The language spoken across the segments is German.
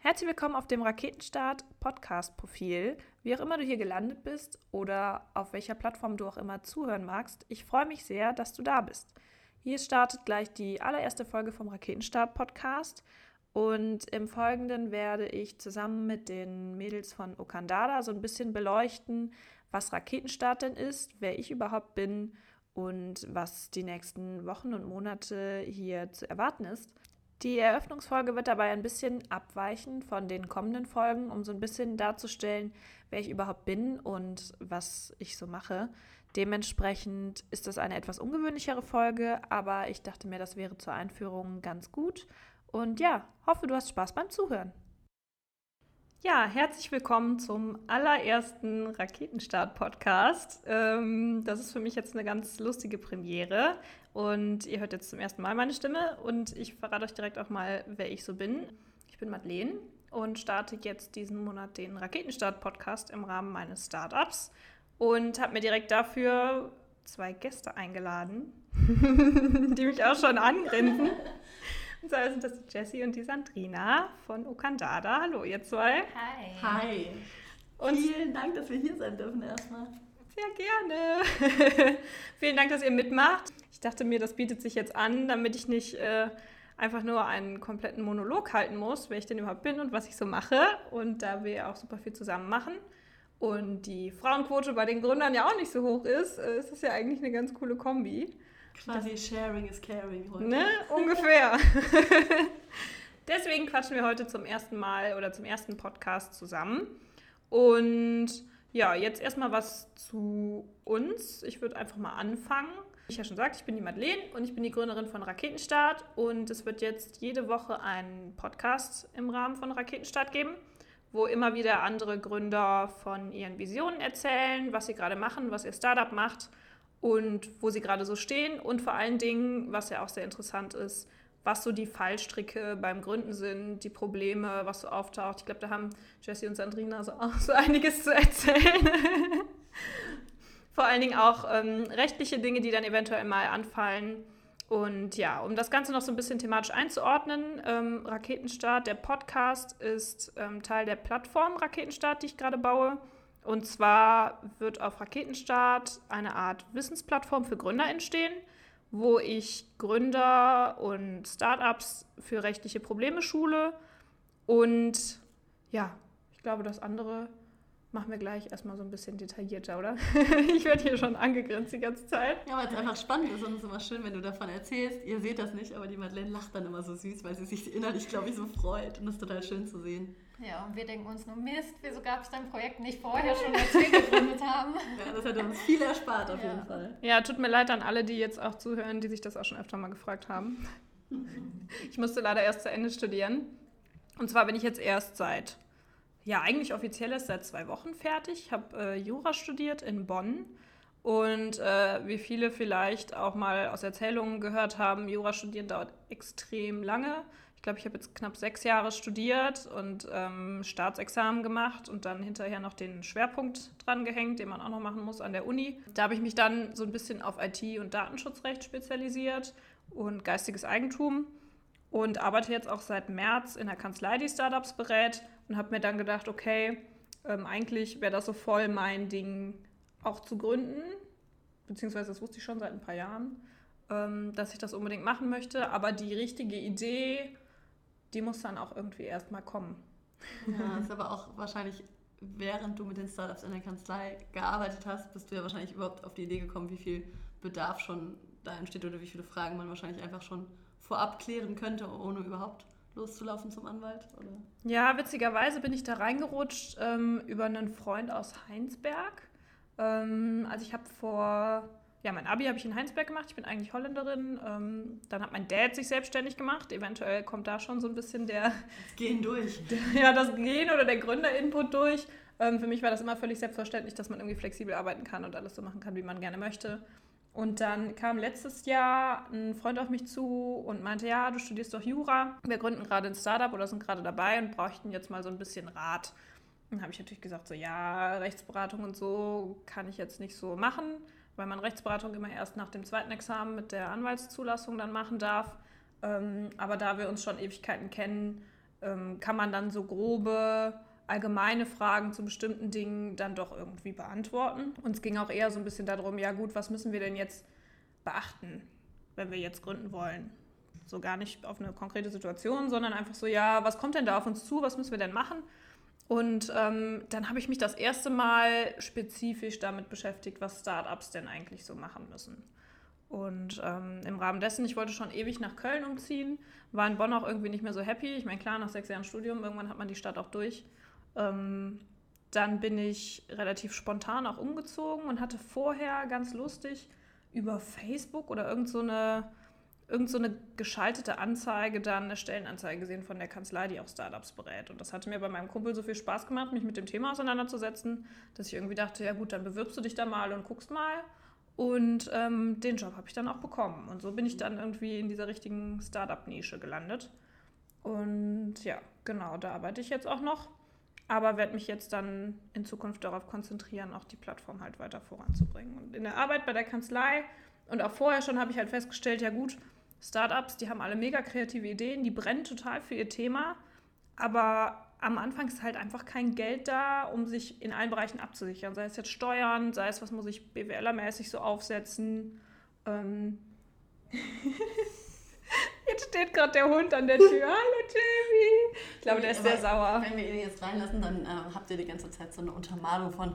Herzlich willkommen auf dem Raketenstart Podcast Profil. Wie auch immer du hier gelandet bist oder auf welcher Plattform du auch immer zuhören magst, ich freue mich sehr, dass du da bist. Hier startet gleich die allererste Folge vom Raketenstart Podcast und im Folgenden werde ich zusammen mit den Mädels von Okandada so ein bisschen beleuchten, was Raketenstart denn ist, wer ich überhaupt bin und was die nächsten Wochen und Monate hier zu erwarten ist. Die Eröffnungsfolge wird dabei ein bisschen abweichen von den kommenden Folgen, um so ein bisschen darzustellen, wer ich überhaupt bin und was ich so mache. Dementsprechend ist das eine etwas ungewöhnlichere Folge, aber ich dachte mir, das wäre zur Einführung ganz gut. Und ja, hoffe, du hast Spaß beim Zuhören. Ja, herzlich willkommen zum allerersten Raketenstart-Podcast. Ähm, das ist für mich jetzt eine ganz lustige Premiere und ihr hört jetzt zum ersten Mal meine Stimme und ich verrate euch direkt auch mal, wer ich so bin. Ich bin Madeleine und starte jetzt diesen Monat den Raketenstart-Podcast im Rahmen meines Startups und habe mir direkt dafür zwei Gäste eingeladen, die mich auch schon angrinsen. Und zwar sind das die Jessie und die Sandrina von Okandada. Hallo, ihr zwei. Hi. Hi. Und Vielen Dank, dass wir hier sein dürfen erstmal. Sehr gerne. Vielen Dank, dass ihr mitmacht. Ich dachte mir, das bietet sich jetzt an, damit ich nicht äh, einfach nur einen kompletten Monolog halten muss, wer ich denn überhaupt bin und was ich so mache. Und da wir auch super viel zusammen machen und die Frauenquote bei den Gründern ja auch nicht so hoch ist, äh, ist es ja eigentlich eine ganz coole Kombi. Quasi Sharing is Caring heute. Ne? Ungefähr. Deswegen quatschen wir heute zum ersten Mal oder zum ersten Podcast zusammen. Und ja, jetzt erstmal was zu uns. Ich würde einfach mal anfangen. Wie ich ja schon sagte, ich bin die Madeleine und ich bin die Gründerin von Raketenstart. Und es wird jetzt jede Woche einen Podcast im Rahmen von Raketenstart geben, wo immer wieder andere Gründer von ihren Visionen erzählen, was sie gerade machen, was ihr Startup macht und wo sie gerade so stehen. Und vor allen Dingen, was ja auch sehr interessant ist, was so die Fallstricke beim Gründen sind, die Probleme, was so auftaucht. Ich glaube, da haben Jessie und Sandrina so auch so einiges zu erzählen. Vor allen Dingen auch ähm, rechtliche Dinge, die dann eventuell mal anfallen. Und ja, um das Ganze noch so ein bisschen thematisch einzuordnen, ähm, Raketenstart, der Podcast ist ähm, Teil der Plattform Raketenstart, die ich gerade baue. Und zwar wird auf Raketenstart eine Art Wissensplattform für Gründer entstehen wo ich Gründer und Startups für rechtliche Probleme schule. Und ja, ich glaube, das andere machen wir gleich erstmal so ein bisschen detaillierter, oder? ich werde hier schon angegrinst die ganze Zeit. Ja, weil es einfach spannend ist und es ist immer schön, wenn du davon erzählst. Ihr seht das nicht, aber die Madeleine lacht dann immer so süß, weil sie sich innerlich, glaube ich, so freut. Und das ist total schön zu sehen. Ja, und wir denken uns nur, Mist, wieso gab es dein Projekt nicht vorher schon, als wir gegründet haben? Ja, das hätte uns viel erspart auf Ja. jeden Fall. Ja, tut mir leid an alle, die jetzt auch zuhören, die sich das auch schon öfter mal gefragt haben. Ich musste leider erst zu Ende studieren. Und zwar bin ich jetzt erst seit, ja, eigentlich offiziell erst seit zwei Wochen fertig. Ich habe äh, Jura studiert in Bonn. Und äh, wie viele vielleicht auch mal aus Erzählungen gehört haben, Jura studieren dauert extrem lange. Ich glaube, ich habe jetzt knapp sechs Jahre studiert und ähm, Staatsexamen gemacht und dann hinterher noch den Schwerpunkt dran gehängt, den man auch noch machen muss an der Uni. Da habe ich mich dann so ein bisschen auf IT und Datenschutzrecht spezialisiert und geistiges Eigentum und arbeite jetzt auch seit März in der Kanzlei, die Startups berät und habe mir dann gedacht, okay, ähm, eigentlich wäre das so voll mein Ding auch zu gründen, beziehungsweise das wusste ich schon seit ein paar Jahren, ähm, dass ich das unbedingt machen möchte, aber die richtige Idee, die muss dann auch irgendwie erstmal kommen. Ja, ist aber auch wahrscheinlich, während du mit den Startups in der Kanzlei gearbeitet hast, bist du ja wahrscheinlich überhaupt auf die Idee gekommen, wie viel Bedarf schon da entsteht oder wie viele Fragen man wahrscheinlich einfach schon vorab klären könnte, ohne überhaupt loszulaufen zum Anwalt. Oder? Ja, witzigerweise bin ich da reingerutscht ähm, über einen Freund aus Heinsberg. Ähm, also ich habe vor, ja, mein Abi habe ich in Heinsberg gemacht. Ich bin eigentlich Holländerin. Ähm, dann hat mein Dad sich selbstständig gemacht. Eventuell kommt da schon so ein bisschen der, Es gehen durch. ja, das Gen oder der Gründerinput durch. Ähm, für mich war das immer völlig selbstverständlich, dass man irgendwie flexibel arbeiten kann und alles so machen kann, wie man gerne möchte. Und dann kam letztes Jahr ein Freund auf mich zu und meinte, ja, du studierst doch Jura. Wir gründen gerade ein Startup oder sind gerade dabei und bräuchten jetzt mal so ein bisschen Rat. Dann habe ich natürlich gesagt, so ja, Rechtsberatung und so kann ich jetzt nicht so machen, weil man Rechtsberatung immer erst nach dem zweiten Examen mit der Anwaltszulassung dann machen darf. Ähm, aber da wir uns schon Ewigkeiten kennen, ähm, kann man dann so grobe allgemeine Fragen zu bestimmten Dingen dann doch irgendwie beantworten. Und es ging auch eher so ein bisschen darum, ja gut, was müssen wir denn jetzt beachten, wenn wir jetzt gründen wollen? So gar nicht auf eine konkrete Situation, sondern einfach so, ja, was kommt denn da auf uns zu, was müssen wir denn machen? Und ähm, dann habe ich mich das erste Mal spezifisch damit beschäftigt, was Startups denn eigentlich so machen müssen. Und ähm, im Rahmen dessen, ich wollte schon ewig nach Köln umziehen, war in Bonn auch irgendwie nicht mehr so happy. Ich meine, klar, nach sechs Jahren Studium, irgendwann hat man die Stadt auch durch. Ähm, dann bin ich relativ spontan auch umgezogen und hatte vorher ganz lustig über Facebook oder irgend so eine, irgend so eine geschaltete Anzeige dann eine Stellenanzeige gesehen von der Kanzlei, die auch Startups berät. Und das hatte mir bei meinem Kumpel so viel Spaß gemacht, mich mit dem Thema auseinanderzusetzen, dass ich irgendwie dachte, ja gut, dann bewirbst du dich da mal und guckst mal. Und ähm, den Job habe ich dann auch bekommen. Und so bin ich dann irgendwie in dieser richtigen Startup-Nische gelandet. Und ja, genau, da arbeite ich jetzt auch noch aber werde mich jetzt dann in Zukunft darauf konzentrieren, auch die Plattform halt weiter voranzubringen. Und in der Arbeit bei der Kanzlei und auch vorher schon habe ich halt festgestellt, ja gut, Startups, die haben alle mega kreative Ideen, die brennen total für ihr Thema, aber am Anfang ist halt einfach kein Geld da, um sich in allen Bereichen abzusichern. Sei es jetzt Steuern, sei es, was muss ich BWLer-mäßig so aufsetzen. Ähm Jetzt steht gerade der Hund an der Tür. Hallo Jamie. Ich glaube, der ist sehr sauer. Wenn wir ihn jetzt reinlassen, dann äh, habt ihr die ganze Zeit so eine Untermalung von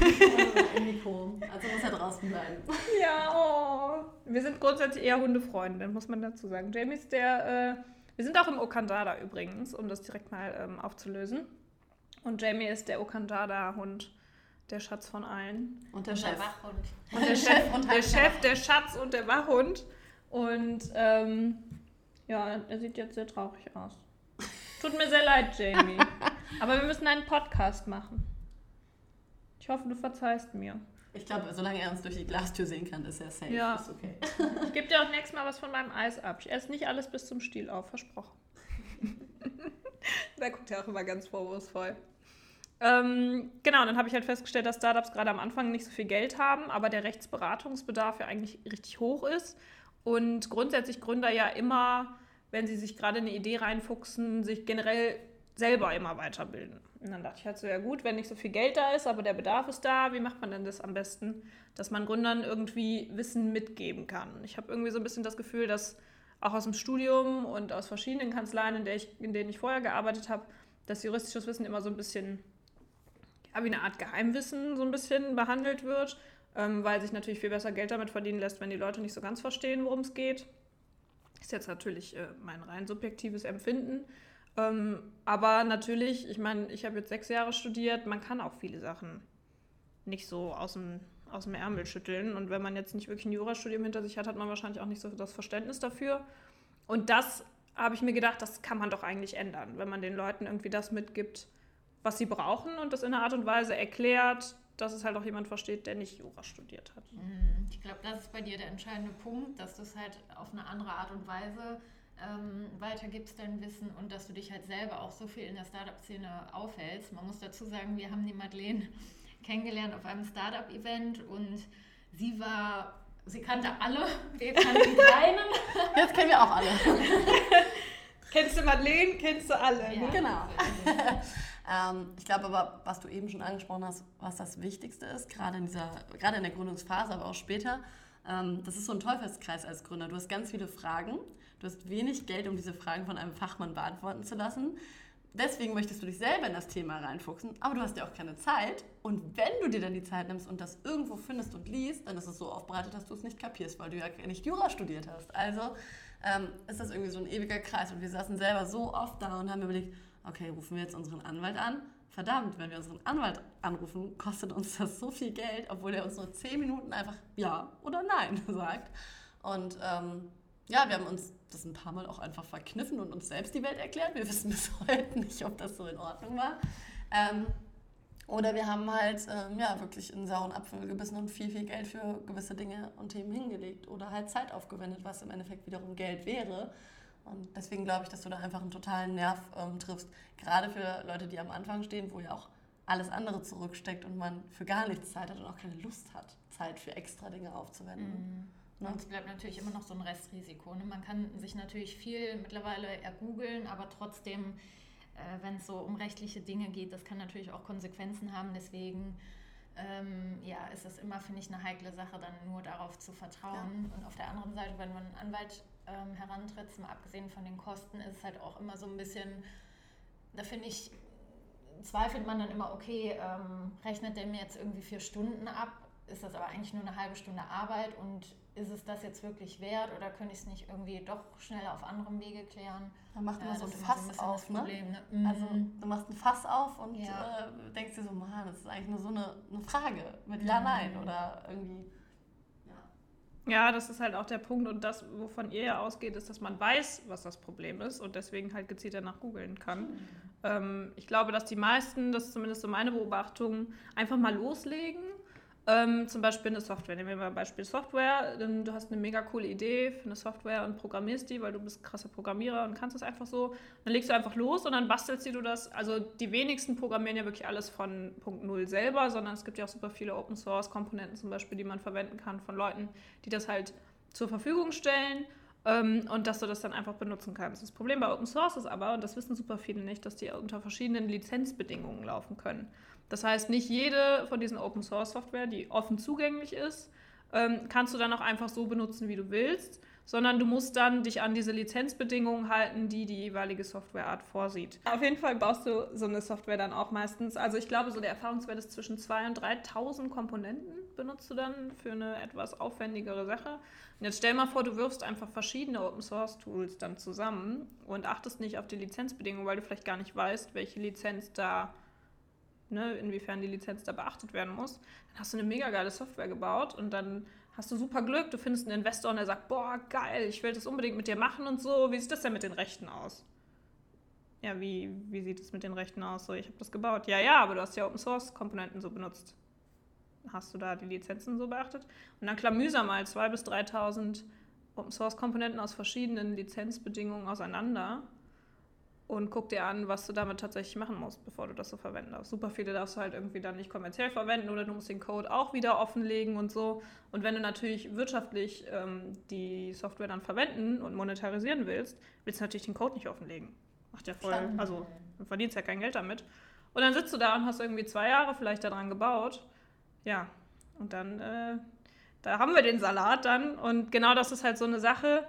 Mikro. Also muss er draußen bleiben. Ja, oh. Wir sind grundsätzlich eher Hundefreunde, muss man dazu sagen. Jamie ist der. Äh, wir sind auch im Okandada übrigens, um das direkt mal ähm, aufzulösen. Und Jamie ist der Okandada-Hund der Schatz von allen. Und der, und Chef. Der Wachhund. Und der Chef, und der Chef, der Schatz und der Wachhund. Und ähm, ja, er sieht jetzt sehr traurig aus. Tut mir sehr leid, Jamie. Aber wir müssen einen Podcast machen. Ich hoffe, du verzeihst mir. Ich glaube, solange er uns durch die Glastür sehen kann, ist er safe. Ja. Ist okay. Ich gebe dir auch nächstes Mal was von meinem Eis ab. Ich esse nicht alles bis zum Stiel auf, versprochen. da guckt er auch immer ganz vorwurfsvoll. Ähm, genau, dann habe ich halt festgestellt, dass Startups gerade am Anfang nicht so viel Geld haben, aber der Rechtsberatungsbedarf ja eigentlich richtig hoch ist. Und grundsätzlich Gründer ja immer, wenn sie sich gerade eine Idee reinfuchsen, sich generell selber immer weiterbilden. Und dann dachte ich halt so, ja gut, wenn nicht so viel Geld da ist, aber der Bedarf ist da, wie macht man denn das am besten, dass man Gründern irgendwie Wissen mitgeben kann? Ich habe irgendwie so ein bisschen das Gefühl, dass auch aus dem Studium und aus verschiedenen Kanzleien, in, ich, in denen ich vorher gearbeitet habe, dass juristisches Wissen immer so ein bisschen ja, wie eine Art Geheimwissen so ein bisschen behandelt wird ähm, weil sich natürlich viel besser Geld damit verdienen lässt, wenn die Leute nicht so ganz verstehen, worum es geht. Ist jetzt natürlich äh, mein rein subjektives Empfinden. Ähm, aber natürlich, ich meine, ich habe jetzt sechs Jahre studiert, man kann auch viele Sachen nicht so aus dem, aus dem Ärmel schütteln. Und wenn man jetzt nicht wirklich ein Jurastudium hinter sich hat, hat man wahrscheinlich auch nicht so das Verständnis dafür. Und das habe ich mir gedacht, das kann man doch eigentlich ändern, wenn man den Leuten irgendwie das mitgibt, was sie brauchen und das in einer Art und Weise erklärt, dass es halt auch jemand versteht, der nicht Jura studiert hat. Mhm. Ich glaube, das ist bei dir der entscheidende Punkt, dass du es halt auf eine andere Art und Weise ähm, weitergibst, dein Wissen und dass du dich halt selber auch so viel in der Startup-Szene aufhältst. Man muss dazu sagen, wir haben die Madeleine kennengelernt auf einem Startup-Event und sie war, sie kannte alle, wir kannten keinen. Jetzt kennen wir auch alle. Kennst du Madeleine, kennst du alle. Ja, ne? Genau. Ähm, ich glaube aber, was du eben schon angesprochen hast, was das Wichtigste ist, gerade in, dieser, gerade in der Gründungsphase, aber auch später, ähm, das ist so ein Teufelskreis als Gründer. Du hast ganz viele Fragen, du hast wenig Geld, um diese Fragen von einem Fachmann beantworten zu lassen. Deswegen möchtest du dich selber in das Thema reinfuchsen, aber du hast ja auch keine Zeit. Und wenn du dir dann die Zeit nimmst und das irgendwo findest und liest, dann ist es so aufbereitet, dass du es nicht kapierst, weil du ja nicht Jura studiert hast. Also ähm, ist das irgendwie so ein ewiger Kreis. Und wir saßen selber so oft da und haben überlegt, okay, rufen wir jetzt unseren Anwalt an. Verdammt, wenn wir unseren Anwalt anrufen, kostet uns das so viel Geld, obwohl er uns nur zehn Minuten einfach Ja oder Nein sagt. Und ähm, ja, wir haben uns das ein paar Mal auch einfach verkniffen und uns selbst die Welt erklärt. Wir wissen bis heute nicht, ob das so in Ordnung war. Ähm, oder wir haben halt ähm, ja, wirklich in sauren Apfel gebissen und viel, viel Geld für gewisse Dinge und Themen hingelegt. Oder halt Zeit aufgewendet, was im Endeffekt wiederum Geld wäre. Und deswegen glaube ich, dass du da einfach einen totalen Nerv ähm, triffst. Gerade für Leute, die am Anfang stehen, wo ja auch alles andere zurücksteckt und man für gar nichts Zeit hat und auch keine Lust hat, Zeit für extra Dinge aufzuwenden. Ne? Und es bleibt natürlich immer noch so ein Restrisiko. Ne? Man kann sich natürlich viel mittlerweile ergoogeln, aber trotzdem, äh, wenn es so um rechtliche Dinge geht, das kann natürlich auch Konsequenzen haben. Deswegen ähm, ja, ist es immer, finde ich, eine heikle Sache, dann nur darauf zu vertrauen. Ja. Und auf der anderen Seite, wenn man einen Anwalt ähm, herantritt, mal abgesehen von den Kosten, ist es halt auch immer so ein bisschen, da finde ich, zweifelt man dann immer, okay, ähm, rechnet der mir jetzt irgendwie vier Stunden ab? Ist das aber eigentlich nur eine halbe Stunde Arbeit und ist es das jetzt wirklich wert oder könnte ich es nicht irgendwie doch schnell auf anderem Wege klären? Dann macht man ja, so ein Fass so ein auf, ne? Problem, ne? Mhm. Also du machst ein Fass auf und ja. äh, denkst dir so, man, das ist eigentlich nur so eine, eine Frage mit Ja, Nein oder irgendwie. Ja, das ist halt auch der Punkt und das, wovon ihr ja ausgeht, ist, dass man weiß, was das Problem ist und deswegen halt gezielt danach googeln kann. Mhm. Ähm, ich glaube, dass die meisten, das ist zumindest so meine Beobachtung, einfach mal loslegen ähm, zum Beispiel eine Software. Nehmen wir mal ein Beispiel Software. Du hast eine mega coole Idee für eine Software und programmierst die, weil du bist krasser Programmierer und kannst das einfach so. Dann legst du einfach los und dann bastelst du das. Also die wenigsten programmieren ja wirklich alles von Punkt Null selber, sondern es gibt ja auch super viele Open Source Komponenten zum Beispiel, die man verwenden kann von Leuten, die das halt zur Verfügung stellen ähm, und dass du das dann einfach benutzen kannst. Das Problem bei Open Source ist aber, und das wissen super viele nicht, dass die unter verschiedenen Lizenzbedingungen laufen können. Das heißt, nicht jede von diesen Open Source Software, die offen zugänglich ist, ähm, kannst du dann auch einfach so benutzen, wie du willst, sondern du musst dann dich an diese Lizenzbedingungen halten, die die jeweilige Softwareart vorsieht. Auf jeden Fall baust du so eine Software dann auch meistens. Also ich glaube, so der Erfahrungswert ist zwischen 2.000 und 3.000 Komponenten benutzt du dann für eine etwas aufwendigere Sache. Und jetzt stell mal vor, du wirfst einfach verschiedene Open Source Tools dann zusammen und achtest nicht auf die Lizenzbedingungen, weil du vielleicht gar nicht weißt, welche Lizenz da ne, inwiefern die Lizenz da beachtet werden muss, dann hast du eine mega geile Software gebaut und dann hast du super Glück, du findest einen Investor und der sagt, boah, geil, ich will das unbedingt mit dir machen und so. Wie sieht das denn mit den Rechten aus? Ja, wie, wie sieht es mit den Rechten aus? So, ich habe das gebaut. Ja, ja, aber du hast ja Open Source Komponenten so benutzt. Hast du da die Lizenzen so beachtet? Und dann klamüser mal 2.000 bis 3.000 Open Source Komponenten aus verschiedenen Lizenzbedingungen auseinander und guck dir an, was du damit tatsächlich machen musst, bevor du das so verwenden darfst. Super viele darfst du halt irgendwie dann nicht kommerziell verwenden oder du musst den Code auch wieder offenlegen und so. Und wenn du natürlich wirtschaftlich ähm, die Software dann verwenden und monetarisieren willst, willst du natürlich den Code nicht offenlegen. Macht ja voll, also du verdienst ja kein Geld damit. Und dann sitzt du da und hast irgendwie zwei Jahre vielleicht daran gebaut. Ja, und dann, äh, da haben wir den Salat dann. Und genau das ist halt so eine Sache,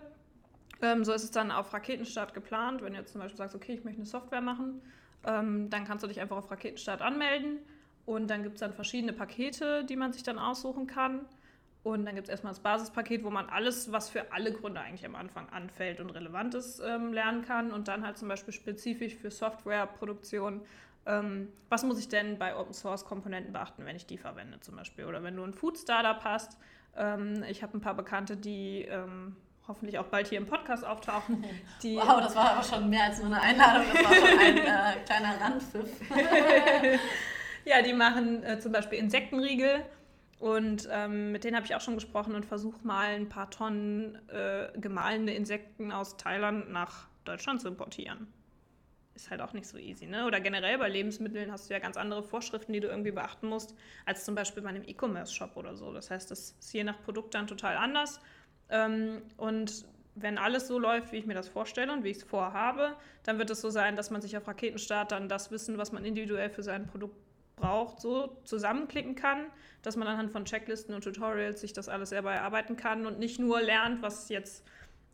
ähm, so ist es dann auf Raketenstart geplant. Wenn du jetzt zum Beispiel sagst, okay, ich möchte eine Software machen, ähm, dann kannst du dich einfach auf Raketenstart anmelden. Und dann gibt es dann verschiedene Pakete, die man sich dann aussuchen kann. Und dann gibt es erstmal das Basispaket, wo man alles, was für alle Gründe eigentlich am Anfang anfällt und relevant ist, ähm, lernen kann. Und dann halt zum Beispiel spezifisch für Softwareproduktion. Ähm, was muss ich denn bei Open Source Komponenten beachten, wenn ich die verwende zum Beispiel? Oder wenn du ein Food Startup hast. Ähm, ich habe ein paar Bekannte, die ähm, hoffentlich auch bald hier im Podcast auftauchen. Die, wow, das war aber schon mehr als nur eine Einladung, das war schon ein äh, kleiner Randpfiff. ja, die machen äh, zum Beispiel Insektenriegel und ähm, mit denen habe ich auch schon gesprochen und versuche mal ein paar Tonnen äh, gemahlene Insekten aus Thailand nach Deutschland zu importieren. Ist halt auch nicht so easy, ne? Oder generell bei Lebensmitteln hast du ja ganz andere Vorschriften, die du irgendwie beachten musst, als zum Beispiel bei einem E-Commerce-Shop oder so. Das heißt, das ist je nach Produkt dann total anders. Ähm, und wenn alles so läuft, wie ich mir das vorstelle und wie ich es vorhabe, dann wird es so sein, dass man sich auf Raketenstart dann das Wissen, was man individuell für sein Produkt braucht, so zusammenklicken kann, dass man anhand von Checklisten und Tutorials sich das alles selber erarbeiten kann und nicht nur lernt, was jetzt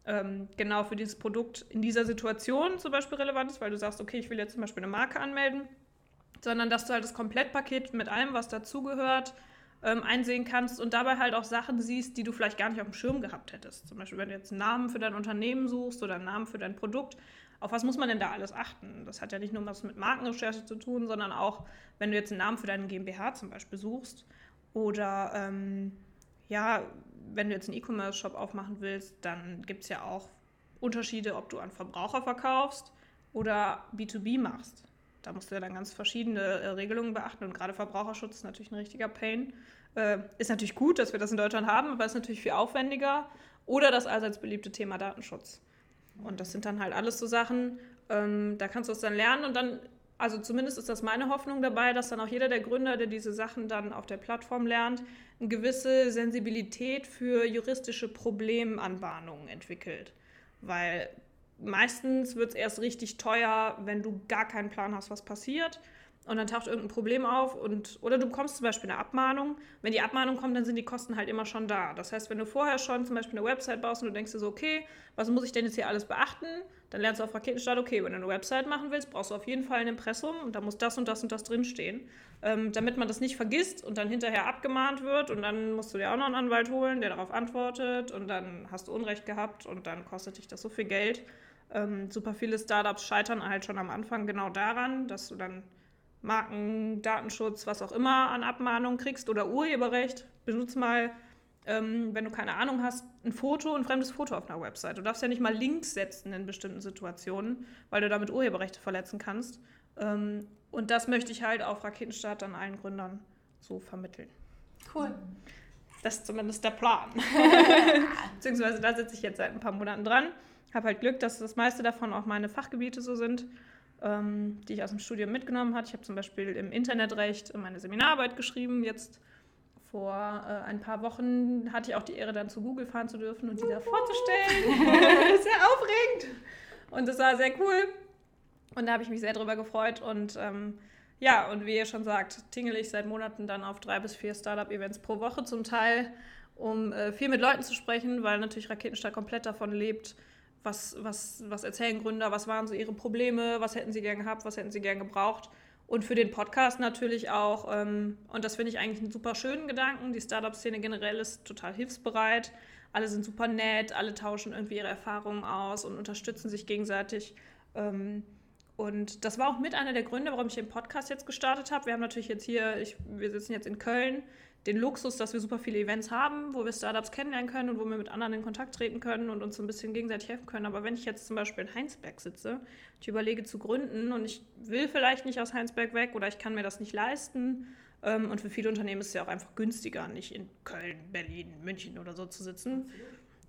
ähm, genau für dieses Produkt in dieser Situation zum Beispiel relevant ist, weil du sagst, okay, ich will jetzt zum Beispiel eine Marke anmelden, sondern dass du halt das Komplettpaket mit allem, was dazugehört, ähm, einsehen kannst und dabei halt auch Sachen siehst, die du vielleicht gar nicht auf dem Schirm gehabt hättest. Zum Beispiel, wenn du jetzt einen Namen für dein Unternehmen suchst oder einen Namen für dein Produkt, auf was muss man denn da alles achten? Das hat ja nicht nur was mit Markenrecherche zu tun, sondern auch, wenn du jetzt einen Namen für deine GmbH zum Beispiel suchst oder ähm, ja, wenn du jetzt einen E-Commerce-Shop aufmachen willst, dann gibt es ja auch Unterschiede, ob du an Verbraucher verkaufst oder B2B machst. Da musst du ja dann ganz verschiedene äh, Regelungen beachten und gerade Verbraucherschutz ist natürlich ein richtiger Pain. Äh, ist natürlich gut, dass wir das in Deutschland haben, aber ist natürlich viel aufwendiger. Oder das allseits beliebte Thema Datenschutz. Und das sind dann halt alles so Sachen, ähm, da kannst du es dann lernen und dann also zumindest ist das meine Hoffnung dabei, dass dann auch jeder der Gründer, der diese Sachen dann auf der Plattform lernt, eine gewisse Sensibilität für juristische Problemanbahnungen entwickelt. Weil meistens wird es erst richtig teuer, wenn du gar keinen Plan hast, was passiert und dann taucht irgendein Problem auf und oder du bekommst zum Beispiel eine Abmahnung. Wenn die Abmahnung kommt, dann sind die Kosten halt immer schon da. Das heißt, wenn du vorher schon zum Beispiel eine Website baust und du denkst dir so, okay, was muss ich denn jetzt hier alles beachten? Dann lernst du auf Raketenstart, okay, wenn du eine Website machen willst, brauchst du auf jeden Fall ein Impressum und da muss das und das und das drinstehen, ähm, damit man das nicht vergisst und dann hinterher abgemahnt wird und dann musst du dir auch noch einen Anwalt holen, der darauf antwortet und dann hast du Unrecht gehabt und dann kostet dich das so viel Geld. Ähm, super viele Startups scheitern halt schon am Anfang genau daran, dass du dann Marken, Datenschutz, was auch immer an Abmahnungen kriegst oder Urheberrecht, benutze mal, ähm, wenn du keine Ahnung hast, ein Foto, ein fremdes Foto auf einer Website. Du darfst ja nicht mal Links setzen in bestimmten Situationen, weil du damit Urheberrechte verletzen kannst. Ähm, und das möchte ich halt auf Raketenstart dann allen Gründern so vermitteln. Cool. Das ist zumindest der Plan. Beziehungsweise da sitze ich jetzt seit ein paar Monaten dran. Habe halt Glück, dass das meiste davon auch meine Fachgebiete so sind ähm, die ich aus dem Studium mitgenommen habe. Ich habe zum Beispiel im Internetrecht meine Seminararbeit geschrieben. Jetzt vor äh, ein paar Wochen hatte ich auch die Ehre, dann zu Google fahren zu dürfen und die da vorzustellen. sehr aufregend. Und das war sehr cool. Und da habe ich mich sehr drüber gefreut. Und ähm, ja, und wie ihr schon sagt, tingle ich seit Monaten dann auf drei bis vier Startup-Events pro Woche zum Teil, um äh, viel mit Leuten zu sprechen, weil natürlich Raketenstadt komplett davon lebt, was, was, was erzählen Gründer, was waren so ihre Probleme, was hätten sie gern gehabt, was hätten sie gern gebraucht. Und für den Podcast natürlich auch, ähm, und das finde ich eigentlich einen super schönen Gedanken, die Startup-Szene generell ist total hilfsbereit, alle sind super nett, alle tauschen irgendwie ihre Erfahrungen aus und unterstützen sich gegenseitig. Ähm, und das war auch mit einer der Gründe, warum ich den Podcast jetzt gestartet habe. Wir haben natürlich jetzt hier, ich, wir sitzen jetzt in Köln, den Luxus, dass wir super viele Events haben, wo wir Startups kennenlernen können und wo wir mit anderen in Kontakt treten können und uns ein bisschen gegenseitig helfen können. Aber wenn ich jetzt zum Beispiel in Heinsberg sitze, ich überlege zu gründen und ich will vielleicht nicht aus Heinsberg weg oder ich kann mir das nicht leisten. Ähm, und für viele Unternehmen ist es ja auch einfach günstiger, nicht in Köln, Berlin, München oder so zu sitzen.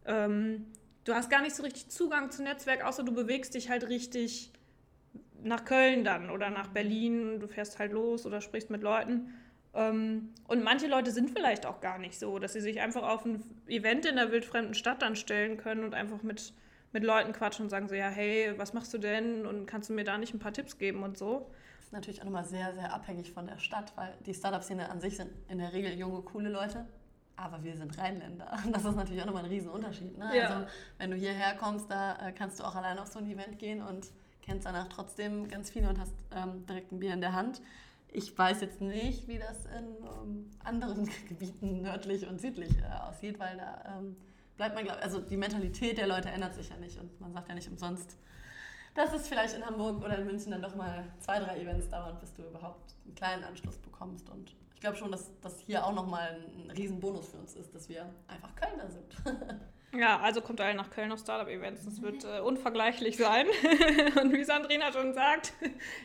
Ähm, du hast gar nicht so richtig Zugang zu Netzwerk, außer du bewegst dich halt richtig nach Köln dann oder nach Berlin. Du fährst halt los oder sprichst mit Leuten. Ähm, und manche Leute sind vielleicht auch gar nicht so, dass sie sich einfach auf ein Event in der wildfremden Stadt dann stellen können und einfach mit, mit Leuten quatschen und sagen so, ja, hey, was machst du denn und kannst du mir da nicht ein paar Tipps geben und so. Das ist natürlich auch nochmal sehr, sehr abhängig von der Stadt, weil die Startup-Szene an sich sind in der Regel junge, coole Leute, aber wir sind Rheinländer. Das ist natürlich auch nochmal ein Riesenunterschied. Ne? Ja. Also wenn du hierher kommst, da äh, kannst du auch alleine auf so ein Event gehen und kennst danach trotzdem ganz viele und hast ähm, direkt ein Bier in der Hand. Ich weiß jetzt nicht, wie das in ähm, anderen Gebieten nördlich und südlich äh, aussieht, weil da ähm, bleibt man, glaube also die Mentalität der Leute ändert sich ja nicht und man sagt ja nicht umsonst, dass es vielleicht in Hamburg oder in München dann doch mal zwei, drei Events dauert, bis du überhaupt einen kleinen Anschluss bekommst und ich glaube schon, dass das hier auch nochmal ein Riesenbonus für uns ist, dass wir einfach Kölner sind. Ja, also kommt alle nach Köln auf Startup-Events. Das wird äh, unvergleichlich sein. und wie Sandrina schon sagt,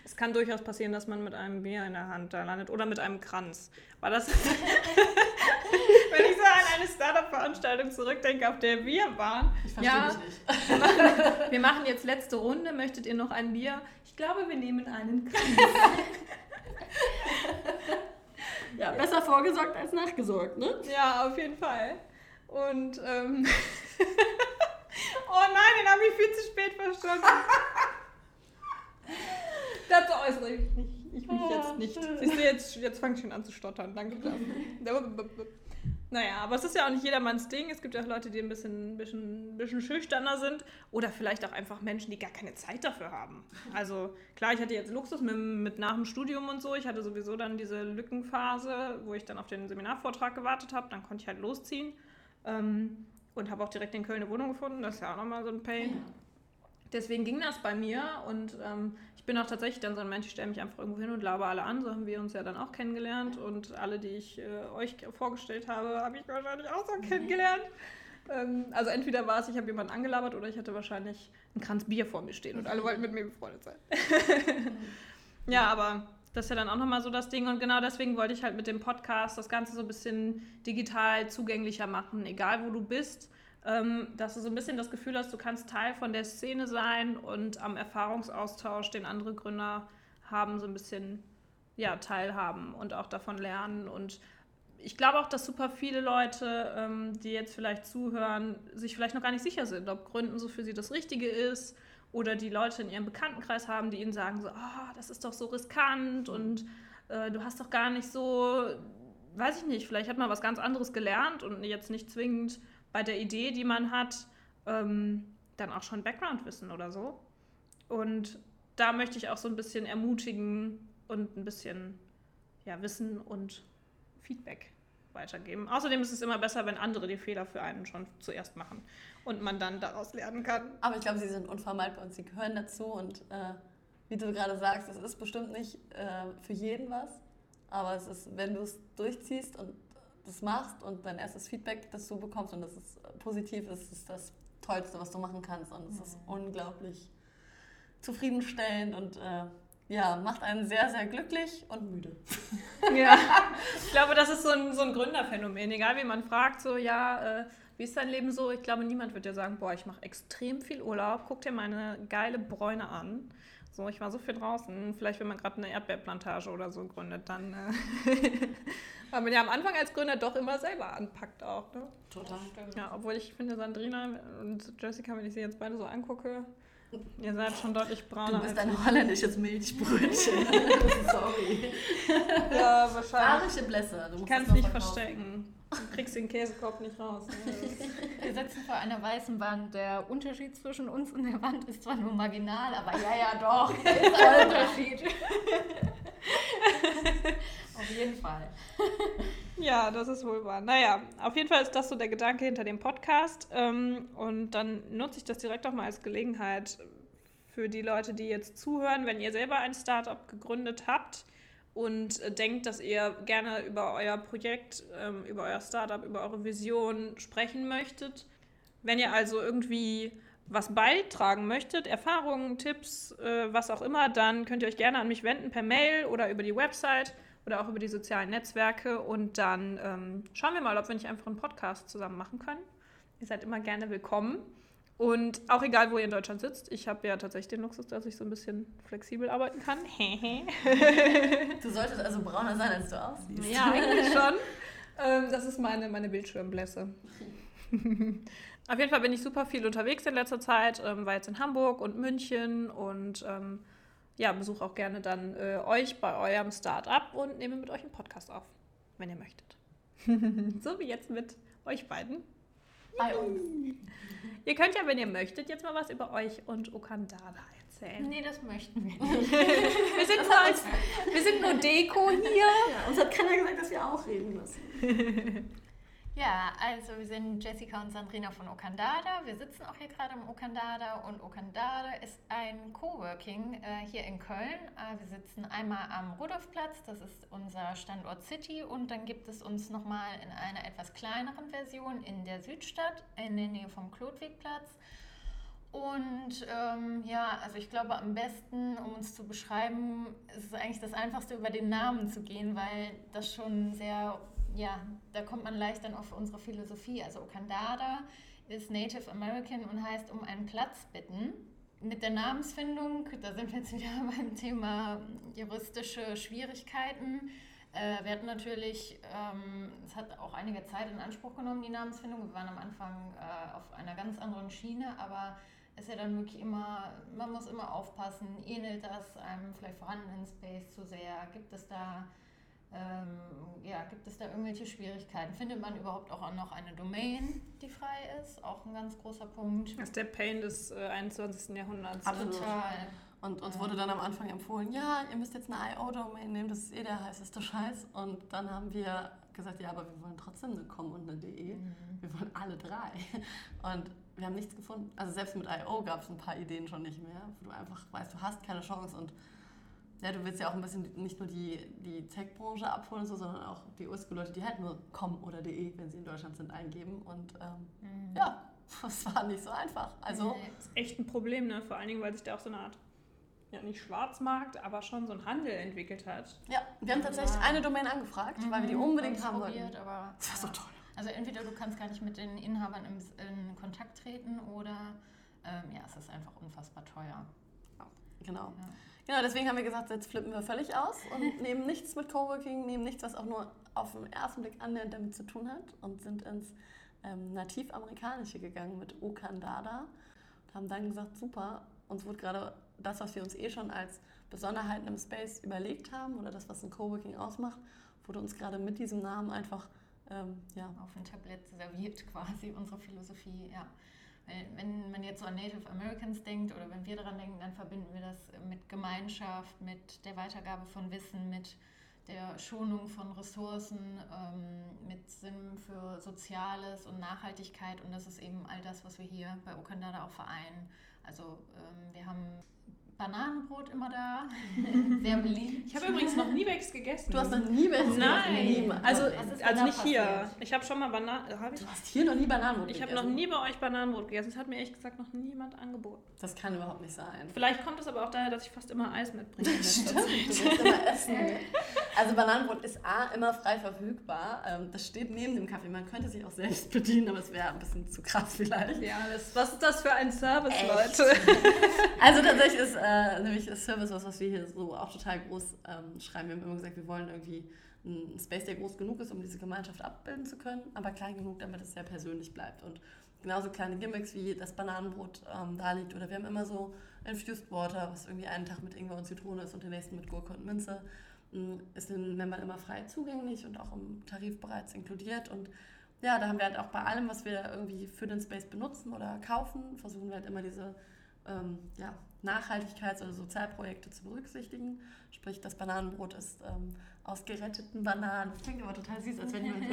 es kann durchaus passieren, dass man mit einem Bier in der Hand da landet oder mit einem Kranz. War das, wenn ich so an eine Startup-Veranstaltung zurückdenke, auf der wir waren? Ich verstehe ja, mich nicht. Wir machen, wir machen jetzt letzte Runde. Möchtet ihr noch ein Bier? Ich glaube, wir nehmen einen Kranz. ja, besser vorgesorgt als nachgesorgt, ne? Ja, auf jeden Fall. Und ähm oh nein, den habe ich viel zu spät verstanden. Dazu äußere ich mich. Ich mich jetzt nicht. Siehst du, jetzt, jetzt fange ich schon an zu stottern. Danke dafür. Naja, aber es ist ja auch nicht jedermanns Ding. Es gibt ja auch Leute, die ein bisschen, bisschen, bisschen schüchterner sind. Oder vielleicht auch einfach Menschen, die gar keine Zeit dafür haben. Also klar, ich hatte jetzt Luxus mit, mit nach dem Studium und so. Ich hatte sowieso dann diese Lückenphase, wo ich dann auf den Seminarvortrag gewartet habe. Dann konnte ich halt losziehen. Ähm, und habe auch direkt in Köln eine Wohnung gefunden. Das ist ja auch nochmal so ein Pain. Ja. Deswegen ging das bei mir und ähm, ich bin auch tatsächlich dann so ein Mensch, ich stelle mich einfach irgendwo hin und laber alle an. So haben wir uns ja dann auch kennengelernt und alle, die ich äh, euch vorgestellt habe, habe ich wahrscheinlich auch so mhm. kennengelernt. Ähm, also entweder war es, ich habe jemanden angelabert oder ich hatte wahrscheinlich einen Kranz Bier vor mir stehen und alle wollten mit mir befreundet sein. ja, aber das ist ja dann auch nochmal so das Ding. Und genau deswegen wollte ich halt mit dem Podcast das Ganze so ein bisschen digital zugänglicher machen, egal wo du bist. Ähm, dass du so ein bisschen das Gefühl hast, du kannst Teil von der Szene sein und am Erfahrungsaustausch, den andere Gründer haben, so ein bisschen ja, teilhaben und auch davon lernen. Und ich glaube auch, dass super viele Leute, ähm, die jetzt vielleicht zuhören, sich vielleicht noch gar nicht sicher sind, ob Gründen so für sie das Richtige ist oder die Leute in ihrem Bekanntenkreis haben, die ihnen sagen so, oh, das ist doch so riskant und äh, du hast doch gar nicht so, weiß ich nicht, vielleicht hat man was ganz anderes gelernt und jetzt nicht zwingend bei der Idee, die man hat, ähm, dann auch schon Background-Wissen oder so. Und da möchte ich auch so ein bisschen ermutigen und ein bisschen ja, Wissen und Feedback weitergeben. Außerdem ist es immer besser, wenn andere die Fehler für einen schon zuerst machen und man dann daraus lernen kann. Aber ich glaube, sie sind unvermeidbar und sie gehören dazu und äh, wie du gerade sagst, es ist bestimmt nicht äh, für jeden was, aber es ist, wenn du es durchziehst und das machst und dein erstes Feedback, das du bekommst und das ist positiv ist, ist das Tollste, was du machen kannst und es ist unglaublich zufriedenstellend und äh, ja, macht einen sehr, sehr glücklich und müde. Ja, ich glaube, das ist so ein, so ein Gründerphänomen. Egal wie man fragt, so, ja, äh, wie ist dein Leben so? Ich glaube, niemand wird dir sagen, boah, ich mache extrem viel Urlaub, guck dir meine geile Bräune an. So, ich war so viel draußen. Vielleicht, wenn man gerade eine Erdbeerplantage oder so gründet, dann. Äh weil man ja am Anfang als Gründer doch immer selber anpackt auch. Ne? Total. Ja, obwohl ich finde, Sandrina und Jessica, wenn ich sie jetzt beide so angucke, Ihr seid schon deutlich brauner. Du bist ein holländisches Milchbrötchen. Sorry. Ja, wahrscheinlich. Arische Blässe. Du kannst nicht verstecken. Du kriegst den Käsekopf nicht raus. Ne? Wir sitzen vor einer weißen Wand. Der Unterschied zwischen uns und der Wand ist zwar nur marginal, aber ja, ja, doch. Ist ein Unterschied. Auf jeden Fall. Ja, das ist wohl wahr. Naja, auf jeden Fall ist das so der Gedanke hinter dem Podcast. Ähm, und dann nutze ich das direkt auch mal als Gelegenheit für die Leute, die jetzt zuhören, wenn ihr selber ein Startup gegründet habt und denkt, dass ihr gerne über euer Projekt, ähm, über euer Startup, über eure Vision sprechen möchtet. Wenn ihr also irgendwie was beitragen möchtet, Erfahrungen, Tipps, äh, was auch immer, dann könnt ihr euch gerne an mich wenden per Mail oder über die Website oder auch über die sozialen Netzwerke. Und dann ähm, schauen wir mal, ob wir nicht einfach einen Podcast zusammen machen können. Ihr seid immer gerne willkommen. Und auch egal, wo ihr in Deutschland sitzt, ich habe ja tatsächlich den Luxus, dass ich so ein bisschen flexibel arbeiten kann. du solltest also brauner sein, als du aussiehst. Ja, eigentlich schon. Ähm, das ist meine, meine Bildschirmblässe. Auf jeden Fall bin ich super viel unterwegs in letzter Zeit, ähm, war jetzt in Hamburg und München und ähm, ja, besuche auch gerne dann äh, euch bei eurem Start-up und nehme mit euch einen Podcast auf, wenn ihr möchtet. so wie jetzt mit euch beiden. Bei uns. Ihr könnt ja, wenn ihr möchtet, jetzt mal was über euch und Okandada erzählen. Nee, das möchten wir nicht. wir, sind nur als, wir sind nur Deko hier. Ja, uns hat keiner gesagt, dass wir auch reden müssen. Ja, also wir sind Jessica und Sandrina von Okandada. Wir sitzen auch hier gerade im Okandada und Okandada ist ein Coworking äh, hier in Köln. Äh, wir sitzen einmal am Rudolfplatz, das ist unser Standort City und dann gibt es uns nochmal in einer etwas kleineren Version in der Südstadt, in der Nähe vom Klotwigplatz. Und ähm, ja, also ich glaube, am besten, um uns zu beschreiben, ist es eigentlich das Einfachste, über den Namen zu gehen, weil das schon sehr ja, da kommt man leicht dann auf unsere Philosophie. Also Okandada ist Native American und heißt um einen Platz bitten. Mit der Namensfindung, da sind wir jetzt wieder beim Thema juristische Schwierigkeiten. Äh, wir hatten natürlich, ähm, es hat auch einige Zeit in Anspruch genommen, die Namensfindung. Wir waren am Anfang äh, auf einer ganz anderen Schiene, aber es ist ja dann wirklich immer, man muss immer aufpassen, ähnelt das einem vielleicht vorhandenen Space zu sehr? Gibt es da ähm, ja, gibt es da irgendwelche Schwierigkeiten? Findet man überhaupt auch noch eine Domain, die frei ist? Auch ein ganz großer Punkt. Das ist der Pain des äh, 21. Jahrhunderts. Absolut. Total. Und uns wurde dann am Anfang empfohlen, ja, ihr müsst jetzt eine IO-Domain nehmen, das ist eh der heißeste Scheiß. Und dann haben wir gesagt, ja, aber wir wollen trotzdem eine com und eine de. Mhm. Wir wollen alle drei. Und wir haben nichts gefunden. Also selbst mit IO gab es ein paar Ideen schon nicht mehr, wo du einfach weißt, du hast keine Chance und ja, du willst ja auch ein bisschen nicht nur die, die Tech-Branche abholen, so, sondern auch die Ursprung-Leute, die halt nur com oder de, wenn sie in Deutschland sind, eingeben. Und ähm, mhm. ja, das war nicht so einfach. Also, nee, das ist echt ein Problem, ne? vor allen Dingen, weil sich da auch so eine Art, ja nicht Schwarzmarkt, aber schon so ein Handel entwickelt hat. Ja, wir haben tatsächlich eine Domain angefragt, mhm. weil wir die mhm. unbedingt haben wollten. Aber, das war so toll. Also entweder du kannst gar nicht mit den Inhabern in, in Kontakt treten oder ähm, ja, es ist einfach unfassbar teuer. Genau. Ja. Genau, deswegen haben wir gesagt, jetzt flippen wir völlig aus und nehmen nichts mit Coworking, nehmen nichts, was auch nur auf den ersten Blick annähernd damit zu tun hat und sind ins ähm, Nativ-Amerikanische gegangen mit Okandada und haben dann gesagt, super, uns wurde gerade das, was wir uns eh schon als Besonderheiten im Space überlegt haben oder das, was ein Coworking ausmacht, wurde uns gerade mit diesem Namen einfach ähm, ja. auf ein Tablett serviert quasi unsere Philosophie, ja. Wenn man jetzt so an Native Americans denkt oder wenn wir daran denken, dann verbinden wir das mit Gemeinschaft, mit der Weitergabe von Wissen, mit der Schonung von Ressourcen, ähm, mit Sinn für Soziales und Nachhaltigkeit. Und das ist eben all das, was wir hier bei Okandada auch vereinen. Also ähm, wir haben Bananenbrot immer da. Sehr beliebt. Ich habe übrigens noch nie Becks gegessen. Du hast noch nie Becks gegessen? Nein. Also, also nicht hier. Ich habe schon mal Bananen. Du hast hier noch nie Bananenbrot gegessen? Ich habe noch nie bei euch Bananenbrot gegessen. Das hat mir ehrlich gesagt noch niemand angeboten. Das kann überhaupt nicht sein. Vielleicht kommt es aber auch daher, dass ich fast immer Eis mitbringe. Stimmt, du willst immer essen. Also Bananenbrot ist A, immer frei verfügbar. Ähm, das steht neben dem Kaffee. Man könnte sich auch selbst bedienen, aber es wäre ein bisschen zu krass vielleicht. Ja, das, was ist das für ein Service, Echt? Leute? Also tatsächlich ist äh, nämlich Service was, was wir hier so auch total groß ähm, schreiben. Wir haben immer gesagt, wir wollen irgendwie einen Space, der groß genug ist, um diese Gemeinschaft abbilden zu können, aber klein genug, damit es sehr persönlich bleibt. Und genauso kleine Gimmicks wie das Bananenbrot ähm, da liegt. Oder wir haben immer so Infused Water, was irgendwie einen Tag mit Ingwer und Zitrone ist und den nächsten mit Gurke und Minze. Ähm, ist den Membern immer frei zugänglich und auch im Tarif bereits inkludiert. Und ja, da haben wir halt auch bei allem, was wir irgendwie für den Space benutzen oder kaufen, versuchen wir halt immer diese ähm, ja, Nachhaltigkeits- oder Sozialprojekte zu berücksichtigen. Sprich, das Bananenbrot ist ähm, aus geretteten Bananen. Das klingt aber total süß, als wenn jemand.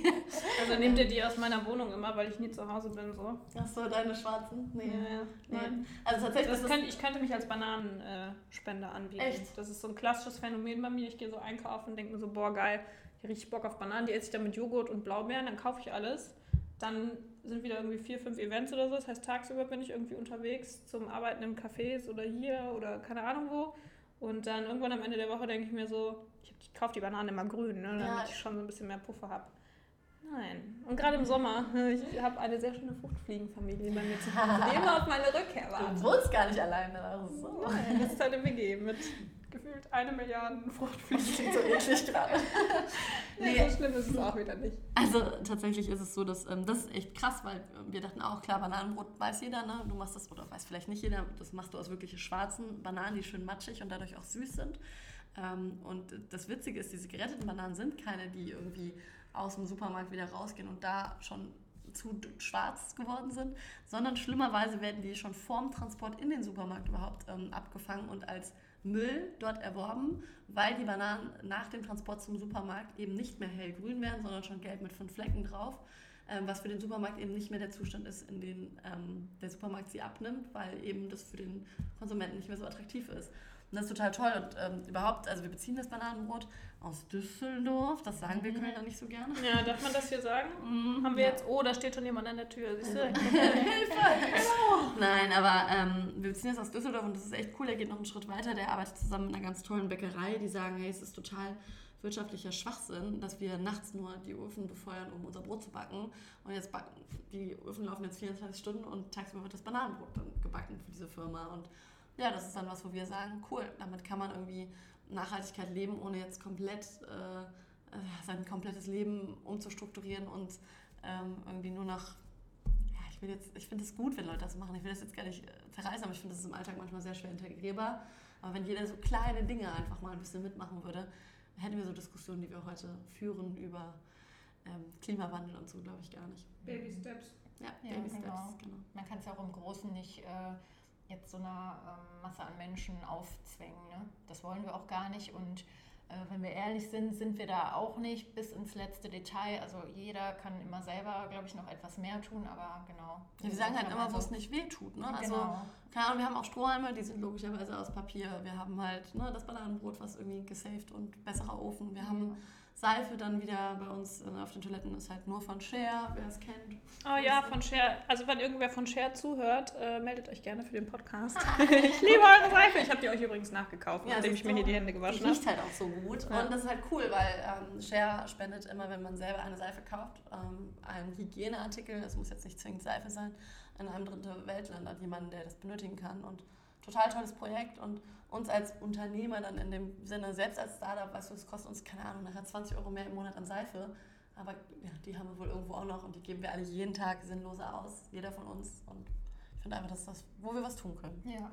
also nehmt ihr die aus meiner Wohnung immer, weil ich nie zu Hause bin. So. Ach so, deine schwarzen? Nee. Ja. Nein. Also tatsächlich. Das könnte, ich könnte mich als Bananenspender anbieten. Echt? Das ist so ein klassisches Phänomen bei mir. Ich gehe so einkaufen und denke mir so, boah, geil, ich habe richtig Bock auf Bananen. Die esse ich dann mit Joghurt und Blaubeeren, dann kaufe ich alles. Dann sind wieder irgendwie vier, fünf Events oder so. Das heißt, tagsüber bin ich irgendwie unterwegs zum Arbeiten im Cafés oder hier oder keine Ahnung wo. Und dann irgendwann am Ende der Woche denke ich mir so, ich, ich kaufe die Bananen immer grün, ne, damit ja. ich schon so ein bisschen mehr Puffer habe. Nein. Und gerade im Sommer, ich habe eine sehr schöne Fruchtfliegenfamilie bei mir zu Hause, die immer auf meine Rückkehr warten. Du wohnst gar nicht alleine. Also. Nein, das ist eine WG mit gefühlt eine Milliarde Fruchtfliegen. so eklig gerade. nee, so schlimm ist es auch wieder nicht. Also tatsächlich ist es so, dass ähm, das ist echt krass, weil wir dachten auch, klar, Bananenbrot weiß jeder, ne? Du machst das, oder weiß vielleicht nicht jeder, das machst du aus wirklich schwarzen Bananen, die schön matschig und dadurch auch süß sind. Ähm, und das Witzige ist, diese geretteten Bananen sind keine, die irgendwie aus dem Supermarkt wieder rausgehen und da schon zu schwarz geworden sind, sondern schlimmerweise werden die schon vorm Transport in den Supermarkt überhaupt ähm, abgefangen und als Müll dort erworben, weil die Bananen nach dem Transport zum Supermarkt eben nicht mehr hellgrün werden, sondern schon gelb mit fünf Flecken drauf, ähm, was für den Supermarkt eben nicht mehr der Zustand ist, in dem ähm, der Supermarkt sie abnimmt, weil eben das für den Konsumenten nicht mehr so attraktiv ist. Und das ist total toll. Und ähm, überhaupt, also wir beziehen das Bananenbrot aus Düsseldorf. Das sagen wir Kölner nicht so gerne. Ja, darf man das hier sagen? Mhm. Haben wir ja. jetzt, oh, da steht schon jemand an der Tür. Siehst du? Hilfe! Nein, aber ähm, wir beziehen das aus Düsseldorf und das ist echt cool. Er geht noch einen Schritt weiter. Der arbeitet zusammen mit einer ganz tollen Bäckerei, die sagen, hey, es ist total wirtschaftlicher Schwachsinn, dass wir nachts nur die Öfen befeuern, um unser Brot zu backen. Und jetzt backen, die Öfen laufen jetzt 24 Stunden und tagsüber wird das Bananenbrot dann gebacken für diese Firma. Und ja, das ist dann was, wo wir sagen, cool, damit kann man irgendwie Nachhaltigkeit leben, ohne jetzt komplett äh, äh, sein komplettes Leben umzustrukturieren und ähm, irgendwie nur noch, ja, ich will jetzt, ich finde es gut, wenn Leute das machen. Ich will das jetzt gar nicht äh, zerreißen, aber ich finde das ist im Alltag manchmal sehr schwer integrierbar. Aber wenn jeder so kleine Dinge einfach mal ein bisschen mitmachen würde, hätten wir so Diskussionen, die wir heute führen über ähm, Klimawandel und so, glaube ich, gar nicht. Baby Steps. Ja, ja Baby genau. Steps, genau. Man kann es ja auch im Großen nicht äh, jetzt so einer ähm, Masse an Menschen aufzwängen. Ne? Das wollen wir auch gar nicht. Und äh, wenn wir ehrlich sind, sind wir da auch nicht bis ins letzte Detail. Also jeder kann immer selber, glaube ich, noch etwas mehr tun, aber genau. Wir sagen halt immer, wo es nicht weh tut. Ne? Also, genau. keine Ahnung, wir haben auch Strohhalme, die sind logischerweise aus Papier. Wir haben halt ne, das Bananenbrot, was irgendwie gesaved und besserer Ofen. Wir haben Seife dann wieder bei uns äh, auf den Toiletten ist halt nur von Share, wer es kennt. Oh ja, von Share. Also wenn irgendwer von Share zuhört, äh, meldet euch gerne für den Podcast. ich liebe eure Seife. Ich habe die euch übrigens nachgekauft, ja, nachdem ich mir hier die Hände gewaschen habe. Riecht halt auch so gut. Ja. Und das ist halt cool, weil ähm, Share spendet immer, wenn man selber eine Seife kauft, ähm, einen Hygieneartikel, das muss jetzt nicht zwingend Seife sein, in einem dritten Weltland an jemanden, der das benötigen kann. Und total tolles Projekt und uns als Unternehmer dann in dem Sinne, selbst als Startup, weißt du, es kostet uns, keine Ahnung, nachher 20 Euro mehr im Monat an Seife. Aber ja, die haben wir wohl irgendwo auch noch und die geben wir alle jeden Tag sinnloser aus, jeder von uns. Und ich finde einfach, dass das, wo wir was tun können. Ja.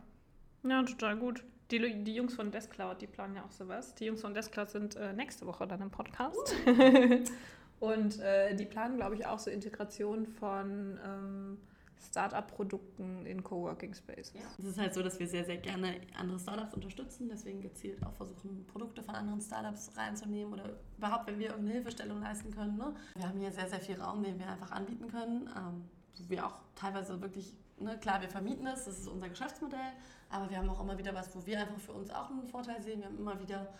Ja, total gut. Die, die Jungs von Deskcloud, die planen ja auch sowas. Die Jungs von Deskcloud sind äh, nächste Woche dann im Podcast. Uh. und äh, die planen, glaube ich, auch so Integration von ähm, Startup-Produkten in Coworking Spaces. Ja. Es ist halt so, dass wir sehr, sehr gerne andere Startups unterstützen, deswegen gezielt auch versuchen, Produkte von anderen Startups reinzunehmen oder überhaupt, wenn wir irgendeine Hilfestellung leisten können. Ne? Wir haben hier sehr, sehr viel Raum, den wir einfach anbieten können, ähm, wo wir auch teilweise wirklich, ne, klar, wir vermieten es, das ist unser Geschäftsmodell, aber wir haben auch immer wieder was, wo wir einfach für uns auch einen Vorteil sehen. Wir haben immer wieder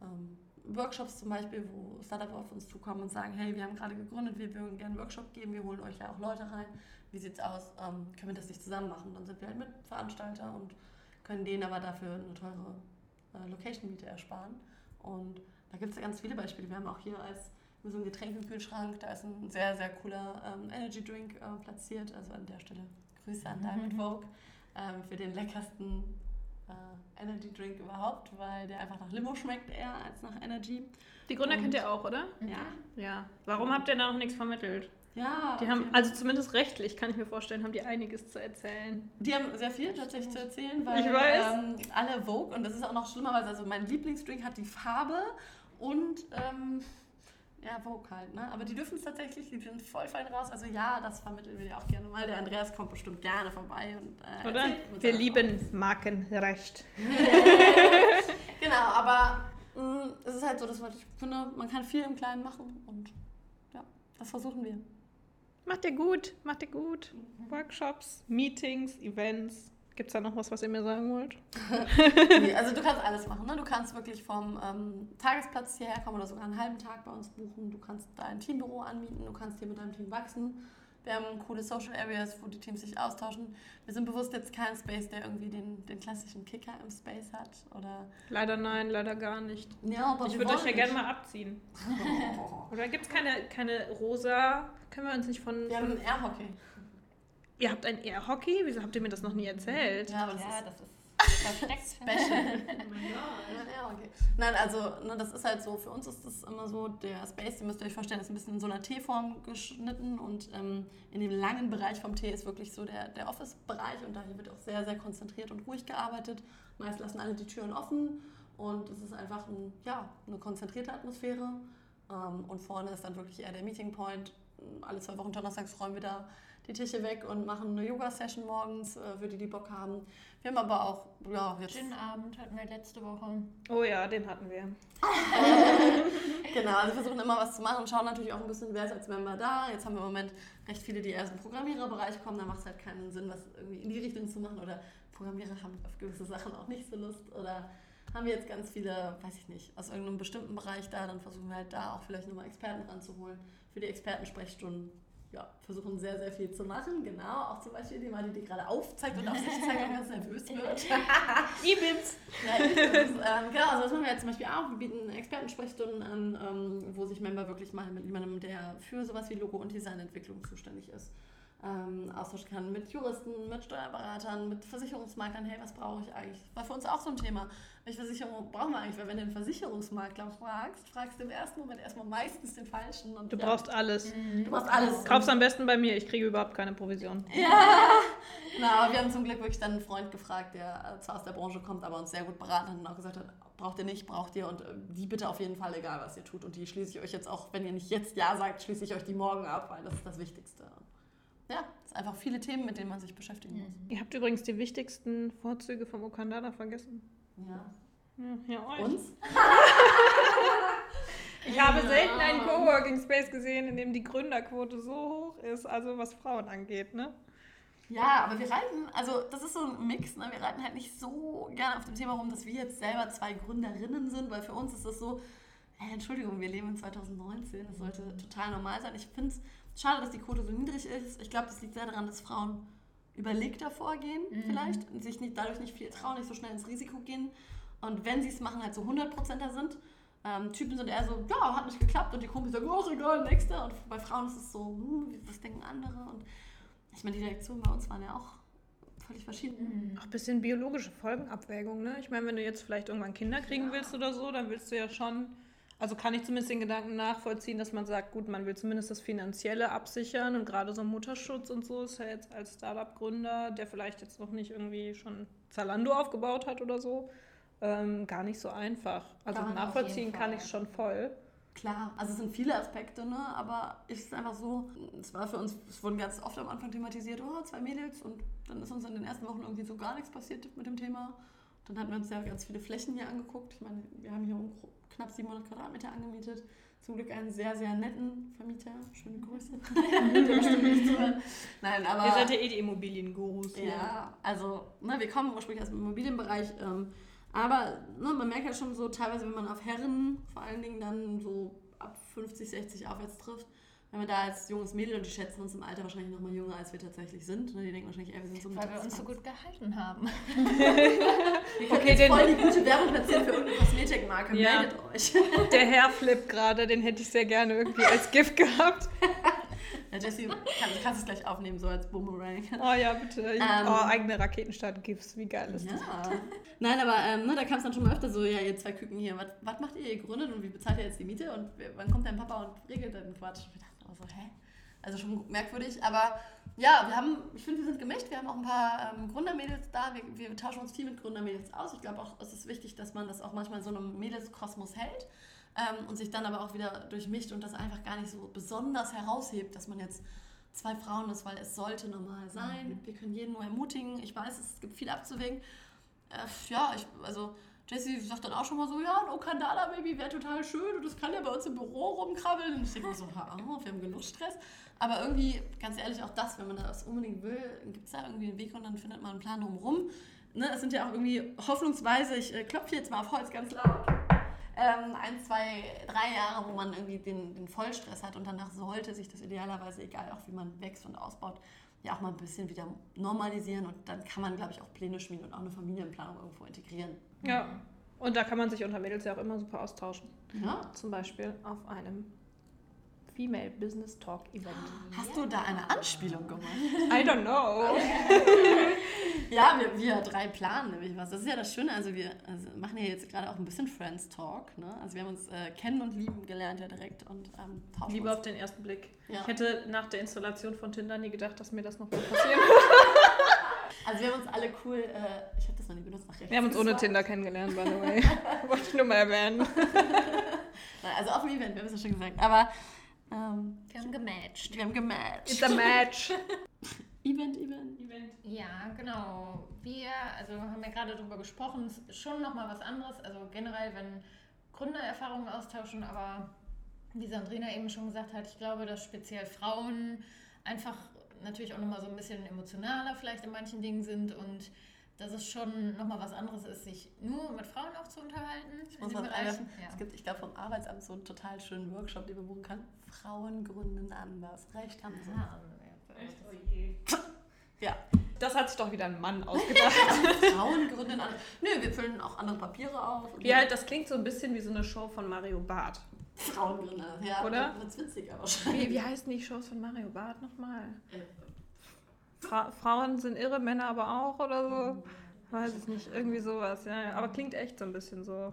ähm, Workshops zum Beispiel, wo Startups auf uns zukommen und sagen, hey, wir haben gerade gegründet, wir würden gerne einen Workshop geben, wir holen euch ja auch Leute rein. Wie sieht's aus? Ähm, können wir das nicht zusammen machen? Dann sind wir halt Mitveranstalter und können denen aber dafür eine teure äh, Location-Miete ersparen. Und da gibt es ganz viele Beispiele. Wir haben auch hier als so einen Getränkekühlschrank, da ist ein sehr, sehr cooler ähm, Energy Drink äh, platziert. Also an der Stelle Grüße an Diamond Vogue ähm, für den leckersten äh, Energy Drink überhaupt, weil der einfach nach Limo schmeckt eher als nach Energy. Die Gründer Und, kennt ihr auch, oder? Ja. Ja. Warum habt ihr da noch nichts vermittelt? Ja. Die haben, also zumindest rechtlich, kann ich mir vorstellen, haben die einiges zu erzählen. Die haben sehr viel tatsächlich zu erzählen, weil ich weiß. Ähm, alle Vogue, und das ist auch noch schlimmerweise, also mein Lieblingsdrink hat die Farbe und ähm, ja, Vogue halt, ne? Aber die dürfen es tatsächlich, die sind voll fein raus. Also ja, das vermitteln wir dir auch gerne mal. Der Andreas kommt bestimmt gerne vorbei und äh, Oder? Wir lieben Markenrecht. genau, aber mh, mm, es ist halt so, dass man, ich finde, man kann viel im Kleinen machen und ja, das versuchen wir. Macht ihr gut, macht ihr gut. Workshops, Meetings, Events. Gibt es da noch was, was ihr mir sagen wollt? nee, also du kannst alles machen. Ne? Du kannst wirklich vom ähm, Tagesplatz hierher kommen oder sogar einen halben Tag bei uns buchen. Du kannst dein Teambüro anmieten, du kannst hier mit deinem Team wachsen. Wir haben coole Social Areas, wo die Teams sich austauschen. Wir sind bewusst jetzt kein Space, der irgendwie den, den klassischen Kicker im Space hat. Oder leider nein, leider gar nicht. Ja, aber ich würde euch ja gerne mal abziehen. oder gibt es keine, keine rosa? Können wir uns nicht von. Wir von haben Airhockey. Ihr habt ein Air-Hockey? Wieso habt ihr mir das noch nie erzählt? Ja, aber das, ja, ist, das ist versteckt. Special. oh okay. Nein, also ne, das ist halt so, für uns ist das immer so, der Space, den müsst ihr euch vorstellen, ist ein bisschen in so einer T-Form geschnitten und ähm, in dem langen Bereich vom T ist wirklich so der, der Office-Bereich und da wird auch sehr, sehr konzentriert und ruhig gearbeitet. Meist lassen alle die Türen offen und es ist einfach ein, ja, eine konzentrierte Atmosphäre. Ähm, und vorne ist dann wirklich eher der Meeting Point. Alle zwei Wochen donnerstags räumen wir da die Tische weg und machen eine Yoga-Session morgens, äh, für die, die Bock haben. Wir haben aber auch, ja, jetzt. Gin-Abend hatten wir letzte Woche. Oh ja, den hatten wir. genau, also wir versuchen immer was zu machen, schauen natürlich auch ein bisschen, wer ist als Member da. Jetzt haben wir im Moment recht viele, die erst im Programmiererbereich kommen, da macht es halt keinen Sinn, was irgendwie in die Richtung zu machen. Oder Programmierer haben auf gewisse Sachen auch nicht so Lust. Oder haben wir jetzt ganz viele, weiß ich nicht, aus irgendeinem bestimmten Bereich da, dann versuchen wir halt da auch vielleicht nochmal Experten ranzuholen für die Expertensprechstunden ja, versuchen sehr, sehr viel zu machen. Genau, auch zum Beispiel die Mali, die gerade aufzeigt und auf sich zeigt und ganz nervös wird. E-Bims! ja, ähm, genau, also das machen wir jetzt zum Beispiel auch. Wir bieten Expertensprechstunden an, ähm, wo sich Member wirklich mal mit jemandem, der für sowas wie Logo- und Designentwicklung zuständig ist, ähm, austauschen kann mit Juristen, mit Steuerberatern, mit Versicherungsmaklern. Hey, was brauche ich eigentlich? War für uns auch so ein Thema. Welche Versicherung brauchen wir eigentlich? Weil wenn du einen Versicherungsmakler fragst, fragst du im ersten Moment erstmal meistens den falschen. du ja, brauchst alles. Du brauchst alles. Kaufst am besten bei mir, ich kriege überhaupt keine Provision. Ja, genau. Aber wir haben zum Glück wirklich dann einen Freund gefragt, der zwar aus der Branche kommt, aber uns sehr gut beraten hat und auch gesagt hat, braucht ihr nicht, braucht ihr und äh, die bitte auf jeden Fall, egal was ihr tut. Und die schließe ich euch jetzt auch, wenn ihr nicht jetzt Ja sagt, schließe ich euch die morgen ab, weil das ist das Wichtigste ja, es sind einfach viele Themen, mit denen man sich beschäftigen muss. Ihr habt übrigens die wichtigsten Vorzüge vom Okandada vergessen. Ja. Ja, ja euch. Uns? ich habe selten einen Coworking Space gesehen, in dem die Gründerquote so hoch ist, also was Frauen angeht, ne? Ja, aber wir reiten, also das ist so ein Mix, ne? wir reiten halt nicht so gerne auf dem Thema rum, dass wir jetzt selber zwei Gründerinnen sind, weil für uns ist das so, hey, Entschuldigung, wir leben in 2019, das sollte total normal sein. Ich finde es Schade, dass die Quote so niedrig ist. Ich glaube, das liegt sehr daran, dass Frauen überlegter vorgehen, mhm. vielleicht, und sich nicht, dadurch nicht viel trauen, nicht so schnell ins Risiko gehen. Und wenn sie es machen, halt so 100%er sind. Ähm, Typen sind eher so, ja, hat nicht geklappt. Und die Kumpel sagen, oh, egal, nächster. Und bei Frauen ist es so, hm, was denken andere? Und ich meine, die Reaktionen bei uns waren ja auch völlig verschieden. Auch ein bisschen biologische Folgenabwägung, ne? Ich meine, wenn du jetzt vielleicht irgendwann Kinder kriegen willst oder so, dann willst du ja schon, also kann ich zumindest den Gedanken nachvollziehen, dass man sagt, gut, man will zumindest das Finanzielle absichern und gerade so Mutterschutz und so ist ja jetzt als Startup-Gründer, der vielleicht jetzt noch nicht irgendwie schon Zalando aufgebaut hat oder so, ähm, gar nicht so einfach. Also Kann nachvollziehen kann ich schon voll. Klar, also es sind viele Aspekte, ne? aber es ist einfach so, es war für uns, es wurden ganz oft am Anfang thematisiert, oh, zwei Mädels und dann ist uns in den ersten Wochen irgendwie so gar nichts passiert mit dem Thema. Dann hatten wir uns ja ganz viele Flächen hier angeguckt. Ich meine, wir haben hier knapp 700 Quadratmeter angemietet. Zum Glück einen sehr, sehr netten Vermieter. Schöne Grüße. Nein, aber... Ihr seid ja eh die Immobiliengurus. hier. Ja, also ne, wir kommen ursprünglich aus dem Immobilienbereich, ähm, aber ne, man merkt ja schon so teilweise, wenn man auf Herren vor allen Dingen dann so ab 50, 60 aufwärts trifft, wenn wir da als junges Mädel und die schätzen uns im Alter wahrscheinlich noch mal jünger, als wir tatsächlich sind. Ne, die denken wahrscheinlich, ey, wir sind so Weil wir uns so 20. gut gehalten haben. Wir können Okay, den- voll die gute Werbung platzieren für irgendeine Kosmetikmarke. Ja. Meldet euch. Der Hairflip gerade, den hätte ich sehr gerne irgendwie als Gift gehabt. Ja, Jessie, kann, du kannst es gleich aufnehmen, so als Boomerang. Oh ja, bitte. Ähm. oh, eigene Raketenstart-Gifts, wie geil ist das? Ja. Nein, aber ähm, ne, da kam es dann schon mal öfter so, ja, ihr zwei Küken hier, was- macht ihr? Ihr gründet und wie bezahlt ihr jetzt die Miete? Und wann kommt dein Papa und regelt den Quatsch? Wir dachten auch so, hä? Also schon merkwürdig, aber ja, wir haben, ich finde, wir sind gemischt. Wir haben auch ein paar ähm, Gründermädels da. Wir, wir tauschen uns viel mit Gründermädels aus. Ich glaube auch, es ist wichtig, dass man das auch manchmal in so einem Mädelskosmos hält ähm, und sich dann aber auch wieder durchmischt und das einfach gar nicht so besonders heraushebt, dass man jetzt zwei Frauen ist, weil es sollte normal sein. Wir können jeden nur ermutigen. Ich weiß, es gibt viel abzuwägen. Äh, ja, ich, also Jessie sagt dann auch schon mal so, ja, ein Okandala Baby wäre total schön und das kann ja bei uns im Büro rumkrabbeln. Und ich denke so, auf, wir haben genug Stress. Aber irgendwie, ganz ehrlich, auch das, wenn man das unbedingt will, gibt es da irgendwie einen Weg und dann findet man einen Plan drumherum. Ne, es sind ja auch irgendwie hoffnungsweise, ich äh, klopfe jetzt mal auf Holz ganz laut, ähm, ein, zwei, drei Jahre, wo man irgendwie den, den Vollstress hat und danach sollte sich das idealerweise, egal auch wie man wächst und ausbaut, ja auch mal ein bisschen wieder normalisieren und dann kann man, glaube ich, auch Pläne schmieden und auch eine Familienplanung irgendwo integrieren. Ja. Und da kann man sich unter Mädels ja auch immer super austauschen. Ja? Zum Beispiel auf einem Female Business Talk Event. Hast du da eine Anspielung gemacht? I don't know. Ja, wir, wir drei planen nämlich was. Das ist ja das Schöne, also wir also machen ja jetzt gerade auch ein bisschen Friends Talk. Ne? Also wir haben uns äh, kennen und lieben gelernt ja direkt und ähm, tauschen Liebe uns. auf den ersten Blick. Ja. Ich hätte nach der Installation von Tinder nie gedacht, dass mir das noch mal passieren wird. Also wir haben uns alle cool, äh, ich habe das noch nie benutzt, nach rechts Wir haben uns ohne. Tinder kennengelernt, by the way. Wollte ich nur mal erwähnen. Nein, Also auf dem Event, wir haben es ja schon gesagt. Aber ähm, Wir haben gematcht. wir haben gematcht. It's a match. Event, Event. Ja, genau. Wir, also haben ja gerade darüber gesprochen, es ist schon nochmal was anderes. Also generell, wenn Gründer Erfahrungen austauschen, aber wie Sandrina eben schon gesagt hat, ich glaube, dass speziell Frauen einfach natürlich auch nochmal so ein bisschen emotionaler vielleicht in manchen Dingen sind und dass es schon nochmal was anderes ist, sich nur mit Frauen auch zu unterhalten. Ich muss den Bereichen. einwerfen. Es gibt, ich glaube, vom Arbeitsamt so einen total schönen Workshop, den man buchen kann. Frauen gründen anders. Recht haben sie. Ja. Ja. Das hat sich doch wieder ein Mann ausgedacht. Frauen gründen anders. Nö, wir füllen auch andere Papiere aus. ja, das klingt so ein bisschen wie so eine Show von Mario Barth. Frauen gründen anders. Ja, Oder? Wird's witziger wahrscheinlich. Wie, wie heißen die Shows von Mario Barth nochmal? Fra Frauen sind irre, Männer aber auch oder so? Weiß ich nicht, irgendwie sowas, ja. ja. Aber klingt echt so ein bisschen so.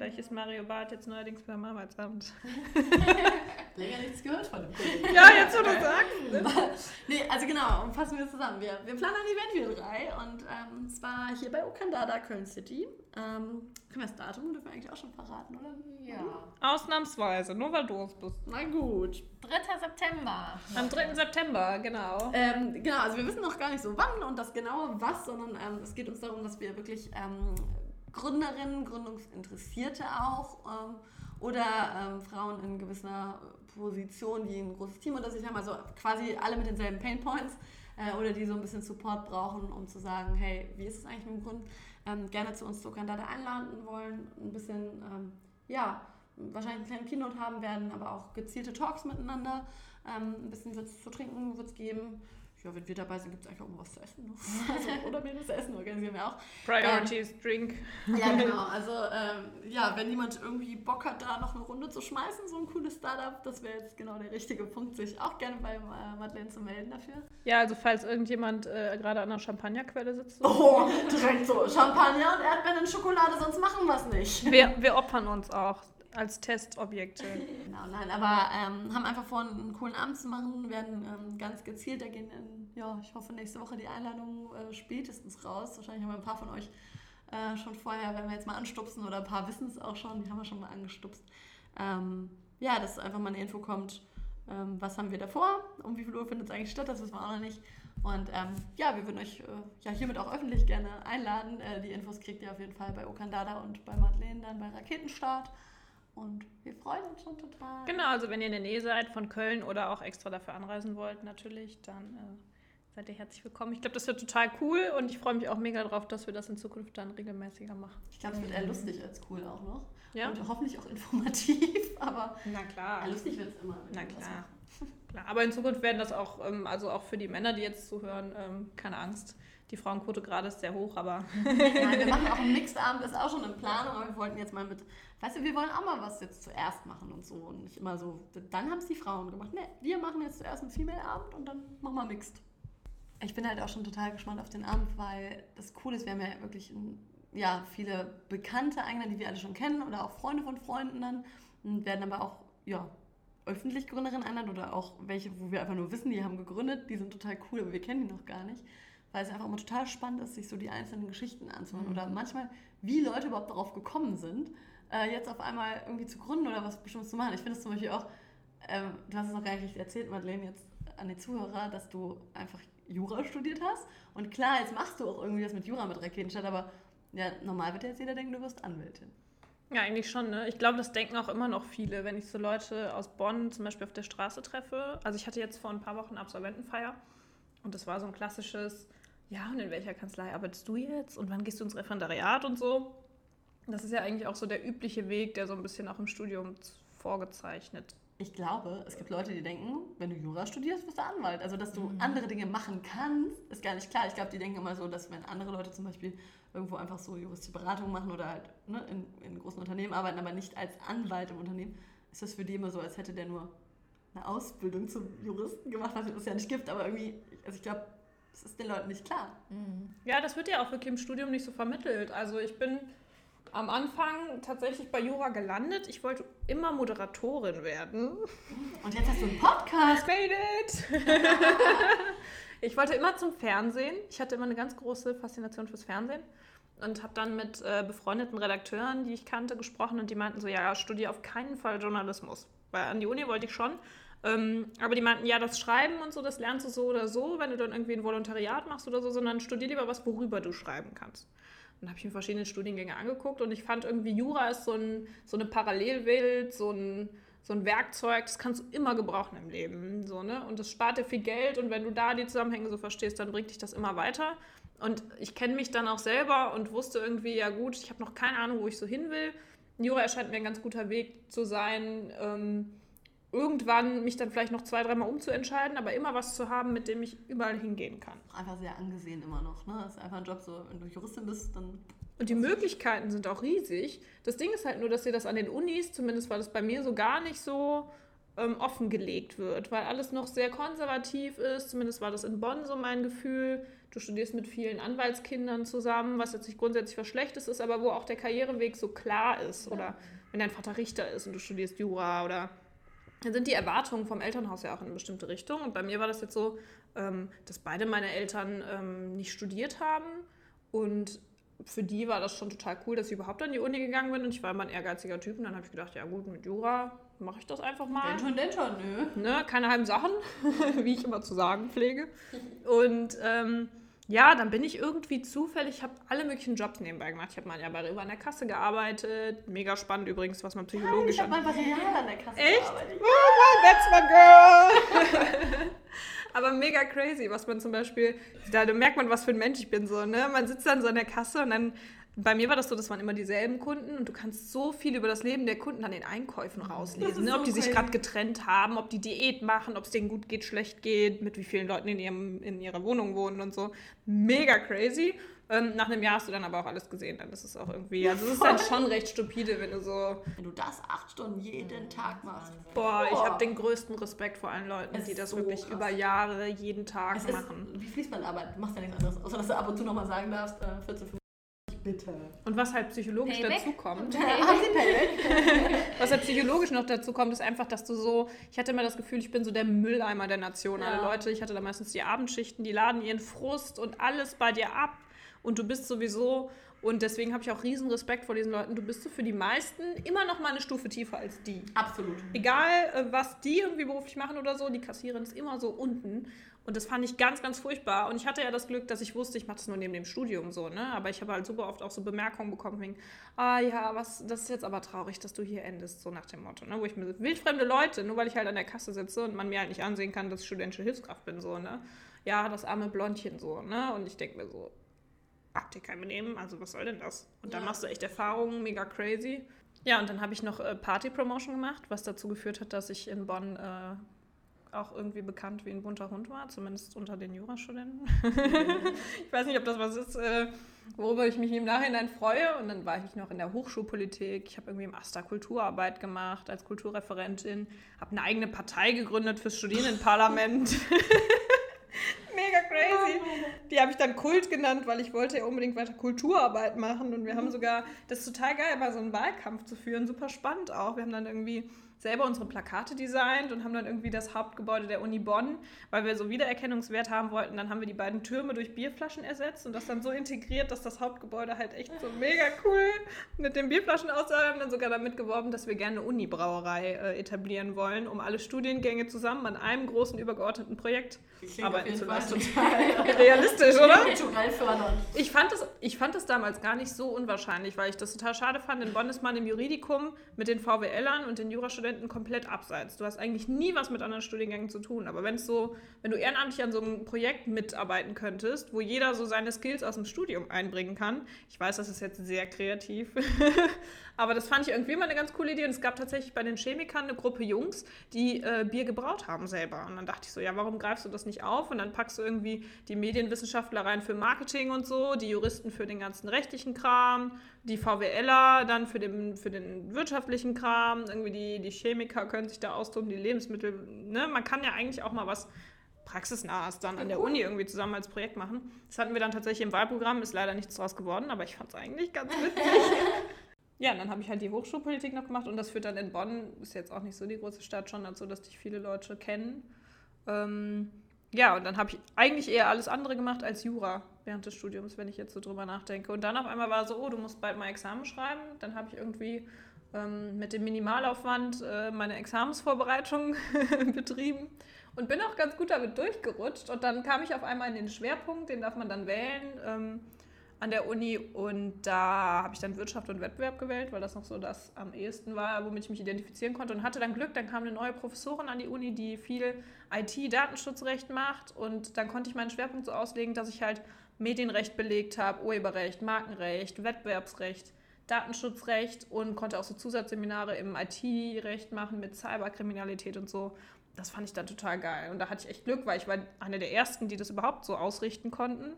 Vielleicht ist Mario Barth jetzt neuerdings beim Arbeitsamt. Länger nichts gehört von dem Kollegen. Ja, jetzt wo du sagst. Nee, also genau, und fassen wir es zusammen. Wir, wir planen ein Event, wir drei. Und ähm, zwar hier bei Okandada, Köln City. Ähm, können wir das Datum dürfen wir eigentlich auch schon verraten, oder? ja. Ausnahmsweise, nur weil du es bist. Na gut. 3. September. Am 3. September, genau. Ähm, genau, also wir wissen noch gar nicht so wann und das genaue was, sondern ähm, es geht uns darum, dass wir wirklich ähm, Gründerinnen, Gründungsinteressierte auch ähm, oder ähm, Frauen in gewisser Position, die ein großes Team unter sich haben, also quasi alle mit denselben Pain Points äh, oder die so ein bisschen Support brauchen, um zu sagen, hey, wie ist es eigentlich mit dem Grund? Ähm, gerne zu uns zu Kandada einladen wollen, ein bisschen, ähm, ja, wahrscheinlich einen kleinen Keynote haben werden, aber auch gezielte Talks miteinander. Ähm, ein bisschen wird es zu trinken, wird es geben. Ja, wenn wir dabei sind, gibt es eigentlich auch immer was zu essen. Ne? Also, oder wir das Essen organisieren wir auch. Priorities, ähm, Drink. Ja, genau. Also, ähm, ja, wenn jemand irgendwie Bock hat, da noch eine Runde zu schmeißen, so ein cooles Startup, das wäre jetzt genau der richtige Punkt, sich auch gerne bei äh, Madeleine zu melden dafür. Ja, also falls irgendjemand äh, gerade an einer Champagnerquelle sitzt. Oh, direkt so. Champagner und Erdbeeren in Schokolade, sonst machen wir es nicht. Wir, wir opfern uns auch als Testobjekte. Genau, nein, aber ähm, haben einfach vor, einen coolen Abend zu machen, werden ähm, ganz gezielt, da gehen in, ja, ich hoffe nächste Woche die Einladungen äh, spätestens raus. Wahrscheinlich haben wir ein paar von euch äh, schon vorher, wenn wir jetzt mal anstupsen oder ein paar wissen es auch schon, die haben wir schon mal angestupst. Ähm, ja, dass einfach mal eine Info kommt, ähm, was haben wir davor, um wie viel Uhr findet es eigentlich statt, das wissen wir auch noch nicht. Und ähm, ja, wir würden euch äh, ja hiermit auch öffentlich gerne einladen. Äh, die Infos kriegt ihr auf jeden Fall bei Okandada und bei Madeleine dann bei Raketenstart. Und wir freuen uns schon total. Genau, also wenn ihr in der Nähe seid von Köln oder auch extra dafür anreisen wollt, natürlich, dann äh, seid ihr herzlich willkommen. Ich glaube, das wird total cool und ich freue mich auch mega drauf, dass wir das in Zukunft dann regelmäßiger machen. Ich glaube, es wird eher lustig als cool auch noch. Ja. Und hoffentlich auch informativ, aber Na klar. lustig wird es immer. Na klar. klar. Aber in Zukunft werden das auch, ähm, also auch für die Männer, die jetzt zuhören, ähm, keine Angst die Frauenquote gerade ist sehr hoch, aber. Nein, wir machen auch einen Mixed-Abend, ist auch schon in Planung, aber wir wollten jetzt mal mit, weißt du, wir wollen auch mal was jetzt zuerst machen und so und nicht immer so, dann haben es die Frauen gemacht. Ne, wir machen jetzt zuerst einen Female-Abend und dann machen wir Mixed. Ich bin halt auch schon total gespannt auf den Abend, weil das cool ist, wir haben ja wirklich ja, viele Bekannte eingeladen, die wir alle schon kennen oder auch Freunde von Freunden dann und werden aber auch, ja, öffentlich Gründerinnen einladen oder auch welche, wo wir einfach nur wissen, die haben gegründet, die sind total cool, aber wir kennen die noch gar nicht weil es einfach immer total spannend ist, sich so die einzelnen Geschichten anzuhören mhm. oder manchmal, wie Leute überhaupt darauf gekommen sind, äh, jetzt auf einmal irgendwie zu gründen oder was Bestimmtes zu machen. Ich finde es zum Beispiel auch, ähm, du hast es noch gar nicht richtig erzählt, Madeleine, jetzt an die Zuhörer, dass du einfach Jura studiert hast. Und klar, jetzt machst du auch irgendwie das mit Jura mit Raketenstadt, aber ja, normal wird jetzt jeder denken, du wirst Anwältin. Ja, eigentlich schon. Ne? Ich glaube, das denken auch immer noch viele, wenn ich so Leute aus Bonn zum Beispiel auf der Straße treffe. Also ich hatte jetzt vor ein paar Wochen Absolventenfeier und das war so ein klassisches, ja, und in welcher Kanzlei arbeitest du jetzt und wann gehst du ins Referendariat und so. Das ist ja eigentlich auch so der übliche Weg, der so ein bisschen auch im Studium vorgezeichnet. Ich glaube, es gibt Leute, die denken, wenn du Jura studierst, bist du Anwalt. Also, dass du mhm. andere Dinge machen kannst, ist gar nicht klar. Ich glaube, die denken immer so, dass wenn andere Leute zum Beispiel irgendwo einfach so juristische Beratung machen oder halt ne, in, in großen Unternehmen arbeiten, aber nicht als Anwalt im Unternehmen, ist das für die immer so, als hätte der nur eine Ausbildung zum Juristen gemacht, was es ja nicht gibt. Aber irgendwie, also ich glaube, das ist den Leuten nicht klar. Mhm. Ja, das wird ja auch wirklich im Studium nicht so vermittelt. Also ich bin am Anfang tatsächlich bei Jura gelandet. Ich wollte immer Moderatorin werden. Und jetzt hast du einen Podcast. Made it! ich wollte immer zum Fernsehen. Ich hatte immer eine ganz große Faszination fürs Fernsehen und habe dann mit äh, befreundeten Redakteuren, die ich kannte, gesprochen und die meinten so, ja, studiere auf keinen Fall Journalismus. Weil an die Uni wollte ich schon, ähm, aber die meinten, ja, das Schreiben und so, das lernst du so oder so, wenn du dann irgendwie ein Volontariat machst oder so, sondern studier lieber was, worüber du schreiben kannst. Und habe ich mir verschiedene Studiengänge angeguckt und ich fand irgendwie, Jura ist so, ein, so eine Parallelwelt, so ein, so ein Werkzeug, das kannst du immer gebrauchen im Leben. So, ne? Und das spart dir viel Geld und wenn du da die Zusammenhänge so verstehst, dann bringt dich das immer weiter. Und ich kenne mich dann auch selber und wusste irgendwie, ja gut, ich habe noch keine Ahnung, wo ich so hin will. Jura erscheint mir ein ganz guter Weg zu sein, ähm, irgendwann mich dann vielleicht noch zwei, dreimal umzuentscheiden, aber immer was zu haben, mit dem ich überall hingehen kann. Einfach sehr angesehen immer noch. Ne? Das ist einfach ein Job, so wenn du Juristin bist, dann. Und die Möglichkeiten sind auch riesig. Das Ding ist halt nur, dass dir das an den Unis, zumindest war das bei mir so gar nicht so ähm, offengelegt wird, weil alles noch sehr konservativ ist. Zumindest war das in Bonn so mein Gefühl. Du studierst mit vielen Anwaltskindern zusammen, was jetzt nicht grundsätzlich was Schlechtes ist, aber wo auch der Karriereweg so klar ist. Ja. Oder wenn dein Vater Richter ist und du studierst Jura oder dann sind die Erwartungen vom Elternhaus ja auch in eine bestimmte Richtung. Und bei mir war das jetzt so, ähm, dass beide meine Eltern ähm, nicht studiert haben. Und für die war das schon total cool, dass ich überhaupt an die Uni gegangen bin. Und ich war immer ein ehrgeiziger Typ. Und dann habe ich gedacht, ja gut, mit Jura mache ich das einfach mal. Denn schon, denn schon, nö. Ne? Keine halben Sachen, wie ich immer zu sagen pflege. Und ähm, ja, dann bin ich irgendwie zufällig, ich habe alle möglichen Jobs nebenbei gemacht. Ich habe mal ja bei Rewe an der Kasse gearbeitet. Mega spannend übrigens, was man psychologisch... Ja, ich habe mal bei Real an der Kasse Echt? gearbeitet. Oh, that's my girl! Aber mega crazy, was man zum Beispiel... Da merkt man, was für ein Mensch ich bin so, ne? Man sitzt dann so an der Kasse und dann bei mir war das so, das waren immer dieselben Kunden und du kannst so viel über das Leben der Kunden an den Einkäufen rauslesen. Ne? Ob die sich gerade getrennt haben, ob die Diät machen, ob es denen gut geht, schlecht geht, mit wie vielen Leuten in, ihrem, in ihrer Wohnung wohnen und so. Mega crazy. Ähm, nach einem Jahr hast du dann aber auch alles gesehen. Dann ist es auch irgendwie, also es ist dann schon recht stupide, wenn du so... Wenn du das acht Stunden jeden Tag machst. Boah, ich habe den größten Respekt vor allen Leuten, es die das so wirklich krass. über Jahre jeden Tag es machen. Ist, wie Fließbandarbeit, du machst ja nichts anderes, außer dass du ab und zu nochmal sagen darfst, äh, 14, 15 bitte. Und was halt psychologisch Payback? dazu kommt, was halt psychologisch noch dazu kommt, ist einfach, dass du so, ich hatte immer das Gefühl, ich bin so der Mülleimer der Nation. Alle Ja. Leute, ich hatte da meistens die Abendschichten, die laden ihren Frust und alles bei dir ab und du bist sowieso, und deswegen habe ich auch riesen Respekt vor diesen Leuten, du bist so für die meisten immer noch mal eine Stufe tiefer als die. Absolut. Egal, äh, was die irgendwie beruflich machen oder so, die Kassiererin ist immer so unten. Und das fand ich ganz, ganz furchtbar. Und ich hatte ja das Glück, dass ich wusste, ich mache das nur neben dem Studium so, ne? Aber ich habe halt super oft auch so Bemerkungen bekommen wegen, ah ja, was, das ist jetzt aber traurig, dass du hier endest, so nach dem Motto, ne? Wo ich mir wildfremde Leute, nur weil ich halt an der Kasse sitze und man mir halt nicht ansehen kann, dass ich studentische Hilfskraft bin, so, ne? Ja, das arme Blondchen so, ne? Und ich denke mir so, habt ihr kein Benehmen? Also was soll denn das? Und dann Ja. machst du echt Erfahrungen, mega crazy. Ja, und dann habe ich noch äh, Party-Promotion gemacht, was dazu geführt hat, dass ich in Bonn äh, auch irgendwie bekannt wie ein bunter Hund war, zumindest unter den Jurastudenten. ich weiß nicht, ob das was ist, äh, worüber ich mich im Nachhinein freue. Und dann war ich noch in der Hochschulpolitik. Ich habe irgendwie im Asta Kulturarbeit gemacht als Kulturreferentin, habe eine eigene Partei gegründet fürs Studierendenparlament. Mega crazy. Die habe ich dann Kult genannt, weil ich wollte ja unbedingt weiter Kulturarbeit machen. Und wir haben sogar, das ist total geil, mal so einen Wahlkampf zu führen. Super spannend auch. Wir haben dann irgendwie selber unsere Plakate designt und haben dann irgendwie das Hauptgebäude der Uni Bonn, weil wir so Wiedererkennungswert haben wollten, dann haben wir die beiden Türme durch Bierflaschen ersetzt und das dann so integriert, dass das Hauptgebäude halt echt so mega cool mit den Bierflaschen aussah. Wir haben dann sogar damit geworben, dass wir gerne eine Uni-Brauerei äh, etablieren wollen, um alle Studiengänge zusammen an einem großen übergeordneten Projekt Klingt arbeiten zu lassen. total Realistisch, oder? kulturell. Ich fand, das, ich fand das damals gar nicht so unwahrscheinlich, weil ich das total schade fand. In Bonn ist man im Juridikum mit den VWLern und den Jurastudenten komplett abseits. Du hast eigentlich nie was mit anderen Studiengängen zu tun. Aber wenn es so, wenn du ehrenamtlich an so einem Projekt mitarbeiten könntest, wo jeder so seine Skills aus dem Studium einbringen kann, ich weiß, das ist jetzt sehr kreativ, aber das fand ich irgendwie immer eine ganz coole Idee. Und es gab tatsächlich bei den Chemikern eine Gruppe Jungs, die äh, Bier gebraut haben selber. Und dann dachte ich so, ja, warum greifst du das nicht auf? Und dann packst du irgendwie die Medienwissenschaftler rein für Marketing und so, die Juristen für den ganzen rechtlichen Kram, die VWLer dann für den, für den wirtschaftlichen Kram, irgendwie die, die Chemiker können sich da austoben, die Lebensmittel. Ne? Man kann ja eigentlich auch mal was praxisnahes dann an der Uni irgendwie zusammen als Projekt machen. Das hatten wir dann tatsächlich im Wahlprogramm, ist leider nichts draus geworden, aber ich fand es eigentlich ganz witzig. Ja, und dann habe ich halt die Hochschulpolitik noch gemacht und das führt dann in Bonn, ist jetzt auch nicht so die große Stadt, schon dazu, dass dich viele Leute kennen. Ähm, ja, und dann habe ich eigentlich eher alles andere gemacht als Jura während des Studiums, wenn ich jetzt so drüber nachdenke. Und dann auf einmal war so, oh, du musst bald mal Examen schreiben. Dann habe ich irgendwie ähm, mit dem Minimalaufwand äh, meine Examensvorbereitung betrieben und bin auch ganz gut damit durchgerutscht. Und dann kam ich auf einmal in den Schwerpunkt, den darf man dann wählen. Ähm, an der Uni und da habe ich dann Wirtschaft und Wettbewerb gewählt, weil das noch so das am ehesten war, womit ich mich identifizieren konnte und hatte dann Glück, dann kam eine neue Professorin an die Uni, die viel IT-Datenschutzrecht macht und dann konnte ich meinen Schwerpunkt so auslegen, dass ich halt Medienrecht belegt habe, Urheberrecht, Markenrecht, Wettbewerbsrecht, Datenschutzrecht und konnte auch so Zusatzseminare im IT-Recht machen mit Cyberkriminalität und so. Das fand ich dann total geil und da hatte ich echt Glück, weil ich war eine der ersten, die das überhaupt so ausrichten konnten.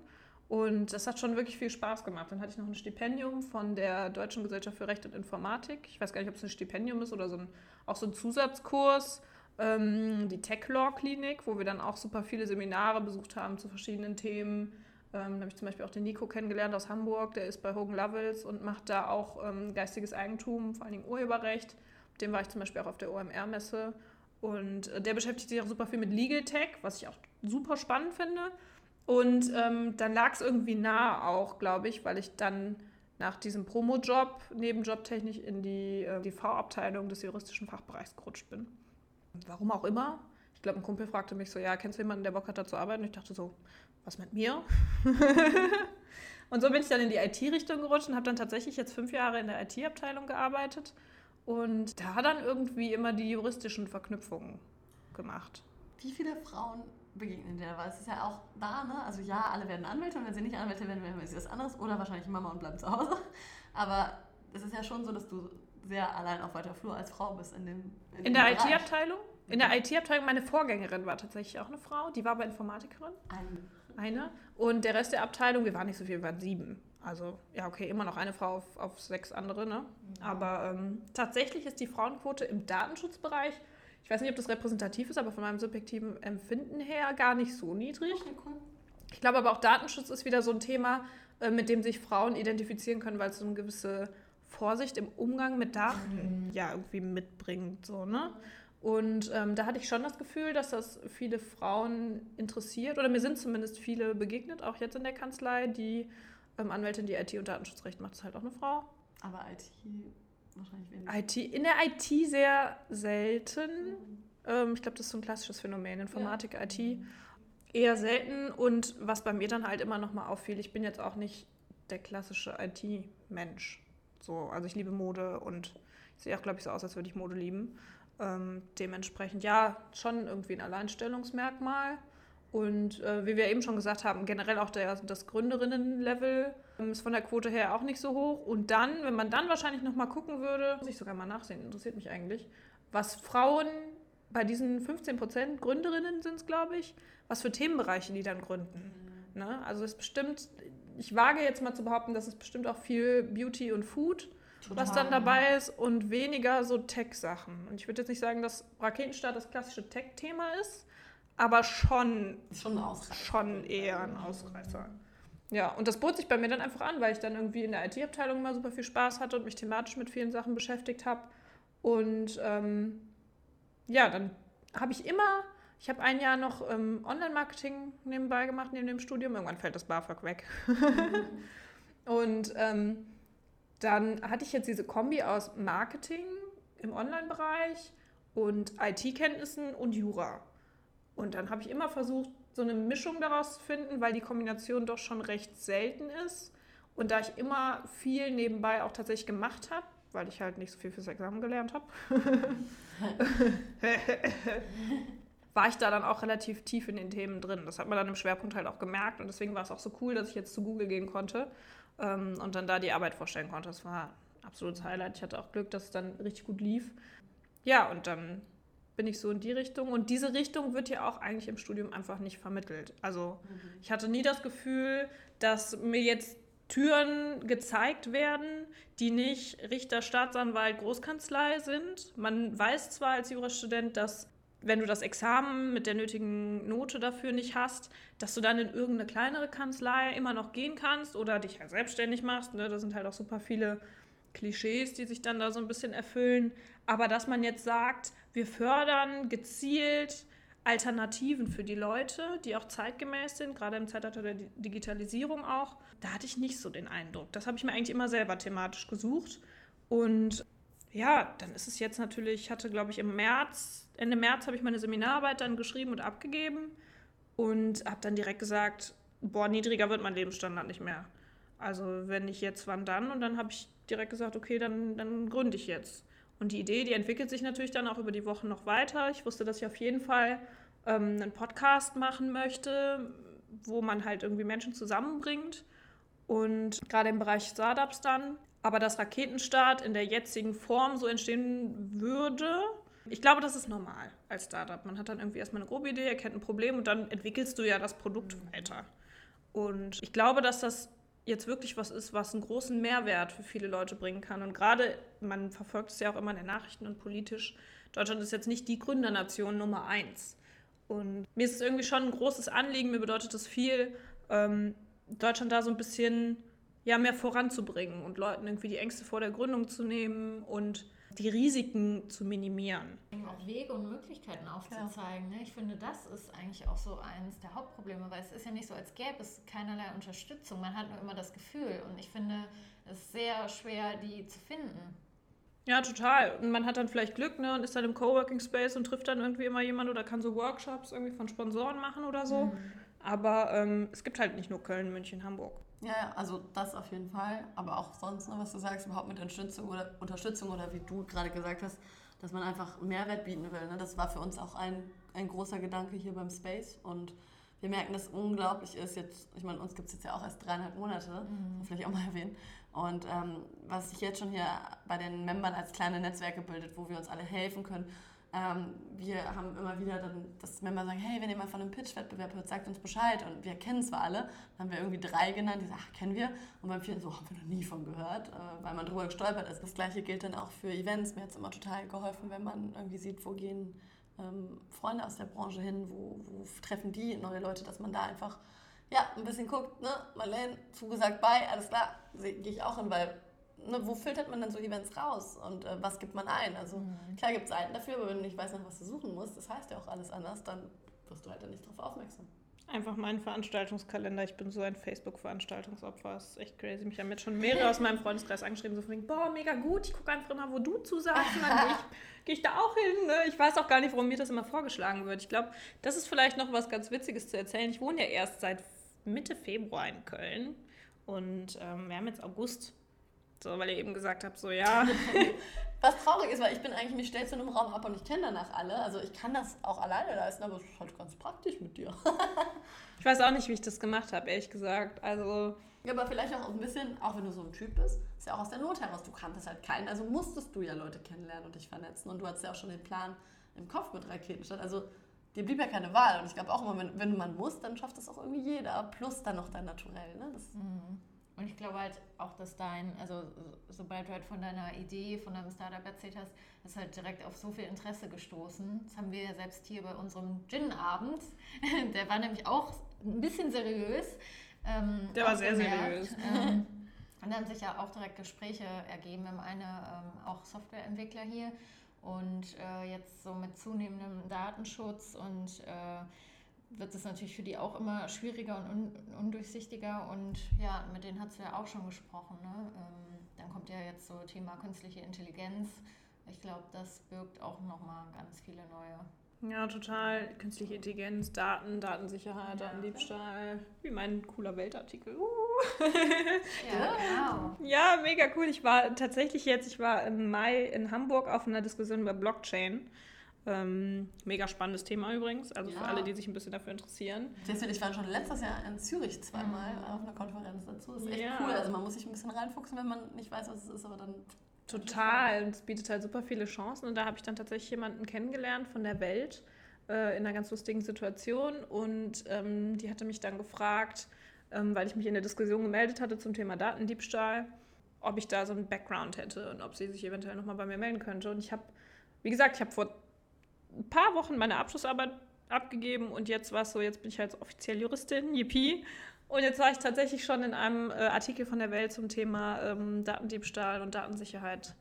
Und das hat schon wirklich viel Spaß gemacht. Dann hatte ich noch ein Stipendium von der Deutschen Gesellschaft für Recht und Informatik. Ich weiß gar nicht, ob es ein Stipendium ist oder so ein, auch so ein Zusatzkurs. Ähm, die Tech Law Klinik, wo wir dann auch super viele Seminare besucht haben zu verschiedenen Themen. Ähm, da habe ich zum Beispiel auch den Nico kennengelernt aus Hamburg. Der ist bei Hogan Lovells und macht da auch ähm, geistiges Eigentum, vor allen Dingen Urheberrecht. Mit dem war ich zum Beispiel auch auf der OMR-Messe. Und äh, der beschäftigt sich auch super viel mit Legal Tech, was ich auch super spannend finde. Und ähm, dann lag es irgendwie nah auch, glaube ich, weil ich dann nach diesem Promo-Job nebenjobtechnisch in die, äh, die V-Abteilung des juristischen Fachbereichs gerutscht bin. Warum auch immer. Ich glaube, ein Kumpel fragte mich so, ja, kennst du jemanden, der Bock hat, da zu arbeiten? Und ich dachte so, was mit mir? und so bin ich dann in die IT-Richtung gerutscht und habe dann tatsächlich jetzt fünf Jahre in der IT-Abteilung gearbeitet und da dann irgendwie immer die juristischen Verknüpfungen gemacht. Wie viele Frauen begegnen dir? Weil es ist ja auch da, ne? Also ja, alle werden Anwälte und wenn sie nicht Anwälte werden, werden sie was anderes oder wahrscheinlich Mama und bleiben zu Hause. Aber es ist ja schon so, dass du sehr allein auf weiter Flur als Frau bist in dem In, in der IT-Abteilung? In der IT-Abteilung, meine Vorgängerin war tatsächlich auch eine Frau, die war aber Informatikerin. Eine. Eine. Und der Rest der Abteilung, wir waren nicht so viel, wir waren sieben. Also, ja, okay, immer noch eine Frau auf, auf sechs andere, ne? Ja. Aber ähm, tatsächlich ist die Frauenquote im Datenschutzbereich, ich weiß nicht, ob das repräsentativ ist, aber von meinem subjektiven Empfinden her gar nicht so niedrig. Okay, cool. Ich glaube aber auch Datenschutz ist wieder so ein Thema, äh, mit dem sich Frauen identifizieren können, weil es so eine gewisse Vorsicht im Umgang mit Daten mhm. ja irgendwie mitbringt, so, ne? Und ähm, da hatte ich schon das Gefühl, dass das viele Frauen interessiert, oder mir sind zumindest viele begegnet, auch jetzt in der Kanzlei, die ähm, Anwältin, die IT und Datenschutzrecht macht, ist halt auch eine Frau. Aber IT wahrscheinlich weniger. IT, in der IT sehr selten. Ähm, ich glaube, das ist so ein klassisches Phänomen. Informatik, ja. IT eher selten. Und was bei mir dann halt immer noch mal auffiel, ich bin jetzt auch nicht der klassische IT-Mensch. So, also ich liebe Mode und ich sehe auch, glaube ich, so aus, als würde ich Mode lieben. Ähm, dementsprechend ja, schon irgendwie ein Alleinstellungsmerkmal. Und äh, wie wir eben schon gesagt haben, generell auch der, das Gründerinnen-Level ähm, ist von der Quote her auch nicht so hoch. Und dann, wenn man dann wahrscheinlich nochmal gucken würde, muss ich sogar mal nachsehen, interessiert mich eigentlich, was Frauen bei diesen 15 Prozent Gründerinnen sind es, glaube ich, was für Themenbereiche die dann gründen. Mhm. Ne? Also es ist bestimmt, ich wage jetzt mal zu behaupten, dass es bestimmt auch viel Beauty und Food, Total. was dann dabei ist und weniger so Tech-Sachen. Und ich würde jetzt nicht sagen, dass Raketenstart das klassische Tech-Thema ist, aber schon, schon, schon eher ein Ausreißer. Ja, und das bot sich bei mir dann einfach an, weil ich dann irgendwie in der IT-Abteilung immer super viel Spaß hatte und mich thematisch mit vielen Sachen beschäftigt habe. Und ähm, ja, dann habe ich immer, ich habe ein Jahr noch ähm, Online-Marketing nebenbei gemacht, neben dem Studium. Irgendwann fällt das BAföG weg. und ähm, dann hatte ich jetzt diese Kombi aus Marketing im Online-Bereich und IT-Kenntnissen und Jura. Und dann habe ich immer versucht, so eine Mischung daraus zu finden, weil die Kombination doch schon recht selten ist. Und da ich immer viel nebenbei auch tatsächlich gemacht habe, weil ich halt nicht so viel fürs Examen gelernt habe, war ich da dann auch relativ tief in den Themen drin. Das hat man dann im Schwerpunkt halt auch gemerkt und deswegen war es auch so cool, dass ich jetzt zu Google gehen konnte ähm, und dann da die Arbeit vorstellen konnte. Das war ein absolutes Highlight. Ich hatte auch Glück, dass es dann richtig gut lief. Ja, und dann bin ich so in die Richtung. Und diese Richtung wird ja auch eigentlich im Studium einfach nicht vermittelt. Also mhm. ich hatte nie das Gefühl, dass mir jetzt Türen gezeigt werden, die nicht Richter, Staatsanwalt, Großkanzlei sind. Man weiß zwar als Jurastudent, dass wenn du das Examen mit der nötigen Note dafür nicht hast, dass du dann in irgendeine kleinere Kanzlei immer noch gehen kannst oder dich halt selbstständig machst. Ne? Da sind halt auch super viele Klischees, die sich dann da so ein bisschen erfüllen. Aber dass man jetzt sagt, wir fördern gezielt Alternativen für die Leute, die auch zeitgemäß sind, gerade im Zeitalter der Digitalisierung auch, da hatte ich nicht so den Eindruck. Das habe ich mir eigentlich immer selber thematisch gesucht. Und ja, dann ist es jetzt natürlich, ich hatte, glaube ich, im März, Ende März habe ich meine Seminararbeit dann geschrieben und abgegeben und habe dann direkt gesagt, boah, niedriger wird mein Lebensstandard nicht mehr. Also wenn nicht jetzt, wann dann? Und dann habe ich direkt gesagt, okay, dann, dann gründe ich jetzt. Und die Idee, die entwickelt sich natürlich dann auch über die Wochen noch weiter. Ich wusste, dass ich auf jeden Fall ähm, einen Podcast machen möchte, wo man halt irgendwie Menschen zusammenbringt. Und gerade im Bereich Startups dann. Aber dass Raketenstart in der jetzigen Form so entstehen würde, ich glaube, das ist normal als Startup. Man hat dann irgendwie erstmal eine grobe Idee, erkennt ein Problem und dann entwickelst du ja das Produkt weiter. Und ich glaube, dass das jetzt wirklich was ist, was einen großen Mehrwert für viele Leute bringen kann. Und gerade, man verfolgt es ja auch immer in den Nachrichten und politisch, Deutschland ist jetzt nicht die Gründernation Nummer eins. Und mir ist es irgendwie schon ein großes Anliegen, mir bedeutet es viel, ähm, Deutschland da so ein bisschen ja, mehr voranzubringen und Leuten irgendwie die Ängste vor der Gründung zu nehmen und die Risiken zu minimieren. Auch Wege und Möglichkeiten aufzuzeigen. Ja. Ne? Ich finde, das ist eigentlich auch so eines der Hauptprobleme, weil es ist ja nicht so, als gäbe es keinerlei Unterstützung. Man hat nur immer das Gefühl und ich finde es sehr schwer, die zu finden. Ja, total. Und man hat dann vielleicht Glück ne, und ist dann im Coworking Space und trifft dann irgendwie immer jemand oder kann so Workshops irgendwie von Sponsoren machen oder so. Mhm. Aber ähm, es gibt halt nicht nur Köln, München, Hamburg. Ja, also das auf jeden Fall. Aber auch sonst, noch, was du sagst, überhaupt mit Unterstützung oder Unterstützung oder wie du gerade gesagt hast, dass man einfach Mehrwert bieten will. Ne? Das war für uns auch ein, ein großer Gedanke hier beim Space und wir merken, dass es unglaublich ist jetzt, ich meine, uns gibt es jetzt ja auch erst dreieinhalb Monate, mhm. vielleicht auch mal erwähnen. Und ähm, was sich jetzt schon hier bei den Membern als kleine Netzwerke bildet, wo wir uns alle helfen können. Ähm, wir haben immer wieder dann, dass Member sagen, hey, wenn ihr mal von einem Pitch-Wettbewerb hört, sagt uns Bescheid. Und wir kennen zwar alle, dann haben wir irgendwie drei genannt, die sagen, ach, kennen wir. Und beim vierten so, haben wir noch nie von gehört, äh, weil man drüber gestolpert ist. Das gleiche gilt dann auch für Events. Mir hat es immer total geholfen, wenn man irgendwie sieht, wo gehen ähm, Freunde aus der Branche hin, wo, wo treffen die neue Leute, dass man da einfach ja, ein bisschen guckt, ne, Marlene, zugesagt bei, alles klar, gehe ich auch hin, weil ne, wo filtert man dann so Events raus und äh, was gibt man ein? Also mhm. klar gibt es Seiten dafür, aber wenn du nicht weißt, nach was du suchen musst, das heißt ja auch alles anders, dann wirst du halt dann nicht darauf aufmerksam. Einfach mein Veranstaltungskalender. Ich bin so ein Facebook-Veranstaltungsopfer. Das ist echt crazy. Mich haben jetzt schon mehrere aus meinem Freundeskreis angeschrieben, so von wegen, boah, mega gut, ich gucke einfach immer, wo du zusagst. Und dann gehe ich, geh ich, da auch hin. Ne? Ich weiß auch gar nicht, warum mir das immer vorgeschlagen wird. Ich glaube, das ist vielleicht noch was ganz Witziges zu erzählen. Ich wohne ja erst seit Mitte Februar in Köln. Und ähm, wir haben jetzt August. So, weil ihr eben gesagt habt, so ja. Was traurig ist, weil ich bin eigentlich, mich stellst du in einem Raum ab und ich kenne danach alle. Also ich kann das auch alleine leisten, aber es ist halt ganz praktisch mit dir. ich weiß auch nicht, wie ich das gemacht habe, ehrlich gesagt. Also. Ja, aber vielleicht auch ein bisschen, auch wenn du so ein Typ bist, ist ja auch aus der Not heraus. Du kanntest halt keinen, also musstest du ja Leute kennenlernen und dich vernetzen. Und du hattest ja auch schon den Plan im Kopf mit Raketenstadt. Also dir blieb ja keine Wahl. Und ich glaube auch immer, wenn, wenn man muss, dann schafft das auch irgendwie jeder. Plus dann noch dein Naturell. Ne? Das mhm. Und ich glaube halt auch, dass dein, also sobald du halt von deiner Idee, von deinem Startup erzählt hast, ist halt direkt auf so viel Interesse gestoßen. Das haben wir ja selbst hier bei unserem Gin-Abend. Der war nämlich auch ein bisschen seriös. Ähm, Der war sehr seriös. Ähm, und dann haben sich ja auch direkt Gespräche ergeben. Wir haben eine ähm, auch Softwareentwickler hier und äh, jetzt so mit zunehmendem Datenschutz und äh, wird es natürlich für die auch immer schwieriger und un undurchsichtiger. Und ja, mit denen hast du ja auch schon gesprochen. Ne? Ähm, dann kommt ja jetzt so Thema künstliche Intelligenz. Ich glaube, das birgt auch nochmal ganz viele neue ja, total. Künstliche Intelligenz, Daten, Datensicherheit, ja. Datendiebstahl. Wie mein cooler Weltartikel. Uh. Ja, genau. ja, mega cool. Ich war tatsächlich jetzt, ich war im Mai in Hamburg auf einer Diskussion über Blockchain. Ähm, mega spannendes Thema übrigens, also ja. für alle, die sich ein bisschen dafür interessieren. Ich war schon letztes Jahr in Zürich zweimal mhm. auf einer Konferenz dazu. Das ist echt ja. cool. Also man muss sich ein bisschen reinfuchsen, wenn man nicht weiß, was es ist, aber dann Total. Und es bietet halt super viele Chancen. Und da habe ich dann tatsächlich jemanden kennengelernt von der Welt äh, in einer ganz lustigen Situation. Und ähm, die hatte mich dann gefragt, ähm, weil ich mich in der Diskussion gemeldet hatte zum Thema Datendiebstahl, ob ich da so einen Background hätte und ob sie sich eventuell nochmal bei mir melden könnte. Und ich habe, wie gesagt, ich habe vor ein paar Wochen meine Abschlussarbeit abgegeben und jetzt war es so, jetzt bin ich halt offiziell Juristin, yippie. Und jetzt war ich tatsächlich schon in einem äh, Artikel von der Welt zum Thema ähm, Datendiebstahl und Datensicherheit.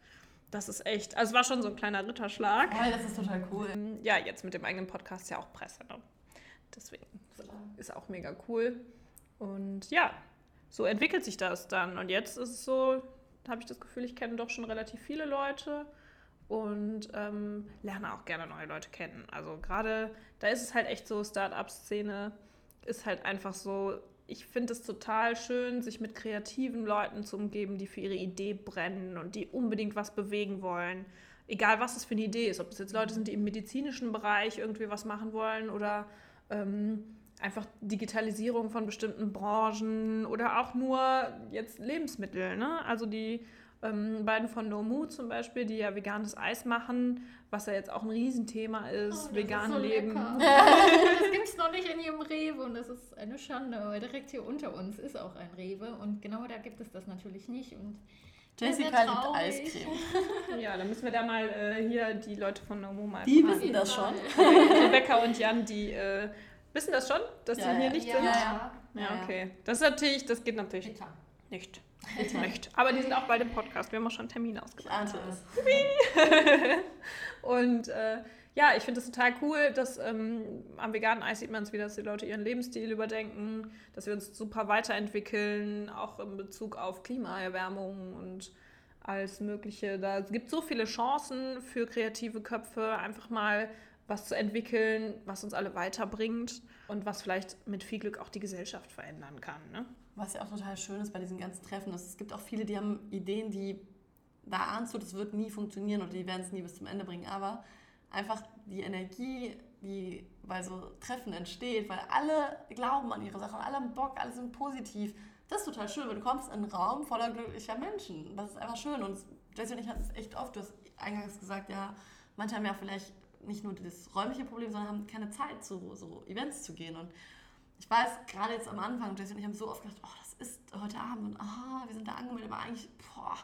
Das ist echt, also es war schon so ein kleiner Ritterschlag. Oh, das ist total cool. Ähm, ja, jetzt mit dem eigenen Podcast ja auch Presse. Ne? Deswegen ist auch mega cool. Und ja, so entwickelt sich das dann. Und jetzt ist es so, habe ich das Gefühl, ich kenne doch schon relativ viele Leute und ähm, lerne auch gerne neue Leute kennen. Also gerade, da ist es halt echt so, Start-up-Szene ist halt einfach so, ich finde es total schön, sich mit kreativen Leuten zu umgeben, die für ihre Idee brennen und die unbedingt was bewegen wollen. Egal, was es für eine Idee ist. Ob es jetzt Leute sind, die im medizinischen Bereich irgendwie was machen wollen oder ähm, einfach Digitalisierung von bestimmten Branchen oder auch nur jetzt Lebensmittel. Ne? Also die ähm, beiden von No Mood zum Beispiel, die ja veganes Eis machen, was ja jetzt auch ein Riesenthema ist, oh, vegan ist so leben. das gibt es noch nicht in jedem Rewe und das ist eine Schande, weil direkt hier unter uns ist auch ein Rewe und genau da gibt es das natürlich nicht und Jessica liebt Eiscreme. ja, dann müssen wir da mal äh, hier die Leute von No Mood mal Die fragen. wissen das schon. Rebecca und Jan, die äh, wissen das schon, dass ja, sie hier nicht ja, sind? Ja, ja. ja, okay. Das ist natürlich, das geht natürlich Bitter. nicht. Nicht. Aber die sind auch bald im Podcast. Wir haben auch schon Termine ausgemacht. Und äh, ja, ich finde es total cool, dass ähm, am veganen Eis sieht man es wieder, dass die Leute ihren Lebensstil überdenken, dass wir uns super weiterentwickeln, auch in Bezug auf Klimaerwärmung und alles Mögliche. Da gibt es so viele Chancen für kreative Köpfe, einfach mal was zu entwickeln, was uns alle weiterbringt und was vielleicht mit viel Glück auch die Gesellschaft verändern kann. Ne? Was ja auch total schön ist bei diesen ganzen Treffen, ist, es gibt auch viele, die haben Ideen, die da ahnst du, das wird nie funktionieren oder die werden es nie bis zum Ende bringen. Aber einfach die Energie, die bei so Treffen entsteht, weil alle glauben an ihre Sache, alle haben Bock, alle sind positiv. Das ist total schön, weil du kommst in einen Raum voller glücklicher Menschen. Das ist einfach schön. Und Jesse und ich hatten es echt oft, du hast eingangs gesagt, ja, manche haben ja vielleicht nicht nur das räumliche Problem, sondern haben keine Zeit, zu so Events zu gehen. Und ich weiß, gerade jetzt am Anfang, Jesse und ich haben so oft gedacht, oh, das ist heute Abend und ah, wir sind da angemeldet, aber eigentlich, boah.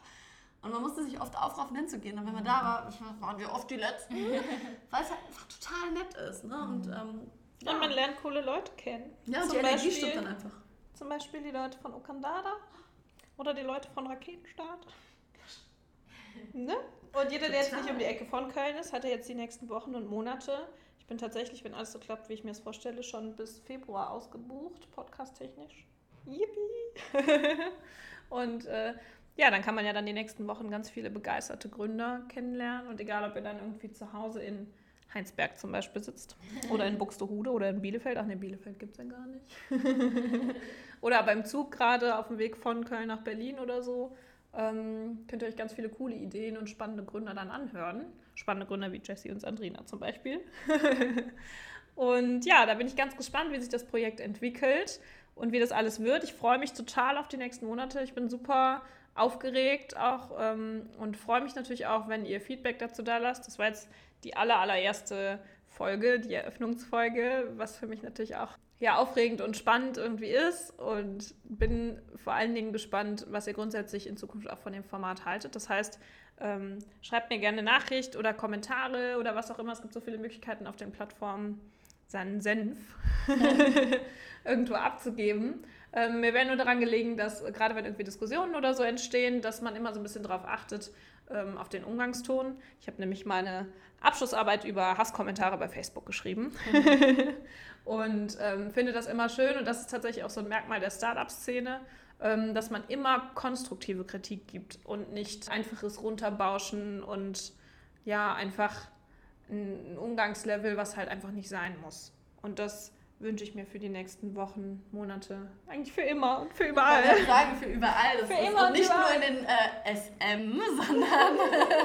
Und man musste sich oft aufraffen, hinzugehen. Und wenn man da war, waren wir oft die Letzten, weil es halt einfach total nett ist. Ne? Und, Mhm. ähm, Ja. Und man lernt coole Leute kennen. ja, und zum die Energie Beispiel- stimmt dann einfach. Zum Beispiel die Leute von Okandada oder die Leute von Raketenstart. Ne? Und jeder, der jetzt nicht um die Ecke von Köln ist, hat ja jetzt die nächsten Wochen und Monate. Bin tatsächlich, wenn alles so klappt, wie ich mir es vorstelle, schon bis Februar ausgebucht, podcast-technisch. Yippie! und äh, ja, dann kann man ja dann die nächsten Wochen ganz viele begeisterte Gründer kennenlernen. Und egal, ob ihr dann irgendwie zu Hause in Heinsberg zum Beispiel sitzt oder in Buxtehude oder in Bielefeld. Ach ne, Bielefeld gibt es ja gar nicht. oder beim Zug gerade auf dem Weg von Köln nach Berlin oder so. Ähm, könnt ihr euch ganz viele coole Ideen und spannende Gründer dann anhören. Spannende Gründer wie Jessie und Sandrina zum Beispiel. und ja, da bin ich ganz gespannt, wie sich das Projekt entwickelt und wie das alles wird. Ich freue mich total auf die nächsten Monate. Ich bin super aufgeregt auch ähm, und freue mich natürlich auch, wenn ihr Feedback dazu da lasst. Das war jetzt die aller, allererste Folge, die Eröffnungsfolge, was für mich natürlich auch ja, aufregend und spannend irgendwie ist und bin vor allen Dingen gespannt, was ihr grundsätzlich in Zukunft auch von dem Format haltet. Das heißt, ähm, schreibt mir gerne Nachricht oder Kommentare oder was auch immer. Es gibt so viele Möglichkeiten auf den Plattformen, seinen Senf irgendwo abzugeben. Ähm, mir wäre nur daran gelegen, dass gerade wenn irgendwie Diskussionen oder so entstehen, dass man immer so ein bisschen darauf achtet, ähm, auf den Umgangston. Ich habe nämlich meine Abschlussarbeit über Hasskommentare bei Facebook geschrieben und ähm, finde das immer schön und das ist tatsächlich auch so ein Merkmal der Startup-Szene, ähm, dass man immer konstruktive Kritik gibt und nicht einfaches Runterbauschen und ja, einfach ein Umgangslevel, was halt einfach nicht sein muss. Und das wünsche ich mir für die nächsten Wochen, Monate, eigentlich für immer und für Ich überall. wollte sagen, für überall. Das Für ist immer und nicht überall. nur in den äh, SM, sondern,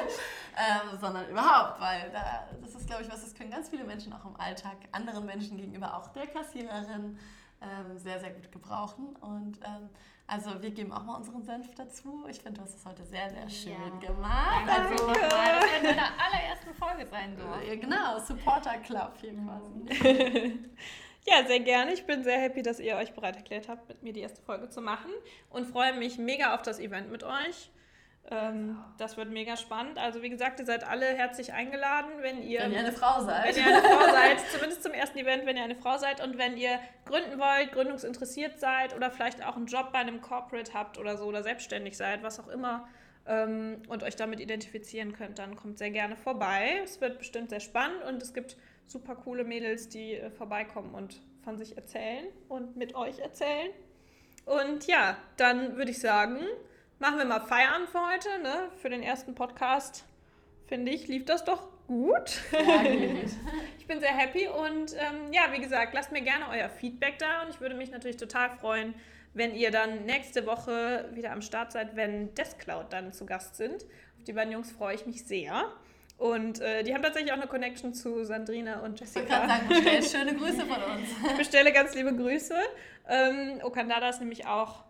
ähm, sondern überhaupt, weil da, das ist, glaube ich, was, das können ganz viele Menschen auch im Alltag anderen Menschen gegenüber, auch der Kassiererin, ähm, sehr, sehr gut gebrauchen. Und ähm, also wir geben auch mal unseren Senf dazu. Ich finde, du hast es heute sehr, sehr schön Ja. gemacht. Danke. Also, Das wird in deiner allerersten Folge sein äh, genau, Supporter Club hier quasi. Ja, sehr gerne. Ich bin sehr happy, dass ihr euch bereit erklärt habt, mit mir die erste Folge zu machen und freue mich mega auf das Event mit euch. Ähm, das wird mega spannend. Also wie gesagt, ihr seid alle herzlich eingeladen, wenn ihr, Wenn ihr eine Frau seid. wenn ihr eine Frau seid, zumindest zum ersten Event, wenn ihr eine Frau seid und wenn ihr gründen wollt, gründungsinteressiert seid oder vielleicht auch einen Job bei einem Corporate habt oder so oder selbstständig seid, was auch immer ähm, und euch damit identifizieren könnt, dann kommt sehr gerne vorbei. Es wird bestimmt sehr spannend und es gibt super coole Mädels, die äh, vorbeikommen und von sich erzählen und mit euch erzählen. Und ja, dann würde ich sagen, machen wir mal Feierabend für heute. Ne? Für den ersten Podcast, finde ich, lief das doch gut. Ich bin sehr happy und ähm, ja, wie gesagt, lasst mir gerne euer Feedback da und ich würde mich natürlich total freuen, wenn ihr dann nächste Woche wieder am Start seid, wenn Deskcloud dann zu Gast sind. Auf die beiden Jungs freue ich mich sehr. Und äh, die haben tatsächlich auch eine Connection zu Sandrina und Ich Jessica. gerade sagen, bestell schöne Grüße von uns. Ich bestelle ganz liebe Grüße. Ähm, Okandada ist nämlich auch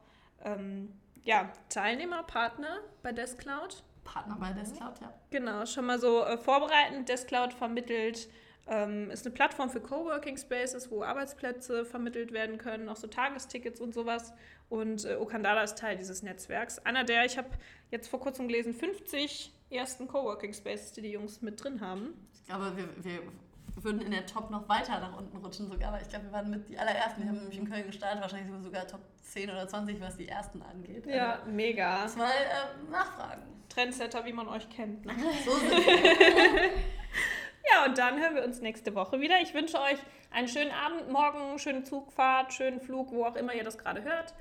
ähm, ja, Teilnehmer, Partner bei Deskcloud. Partner bei Descloud, ja. Genau, schon mal so äh, vorbereitend. Deskcloud vermittelt, ähm, ist eine Plattform für Coworking Spaces, wo Arbeitsplätze vermittelt werden können, auch so Tagestickets und sowas. Und äh, Okandada ist Teil dieses Netzwerks. Einer der, ich habe jetzt vor kurzem gelesen, 50 ersten Coworking Spaces, die die Jungs mit drin haben. Ich glaube, wir, wir würden in der Top noch weiter nach unten rutschen sogar, aber ich glaube, wir waren mit die allerersten. Wir haben nämlich in Köln gestartet, wahrscheinlich sind wir sogar Top 10 oder 20, was die ersten angeht. Ja, mega. Also, mal äh, nachfragen. Trendsetter, wie man euch kennt. Ne? So sind wir. Ja, und dann hören wir uns nächste Woche wieder. Ich wünsche euch einen schönen Abend, morgen, schöne Zugfahrt, schönen Flug, wo auch immer ihr das gerade hört.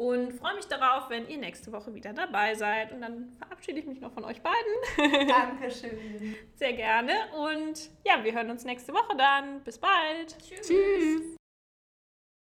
Und freue mich darauf, wenn ihr nächste Woche wieder dabei seid. Und dann verabschiede ich mich noch von euch beiden. Dankeschön. Sehr gerne. Und ja, wir hören uns nächste Woche dann. Bis bald. Tschüss.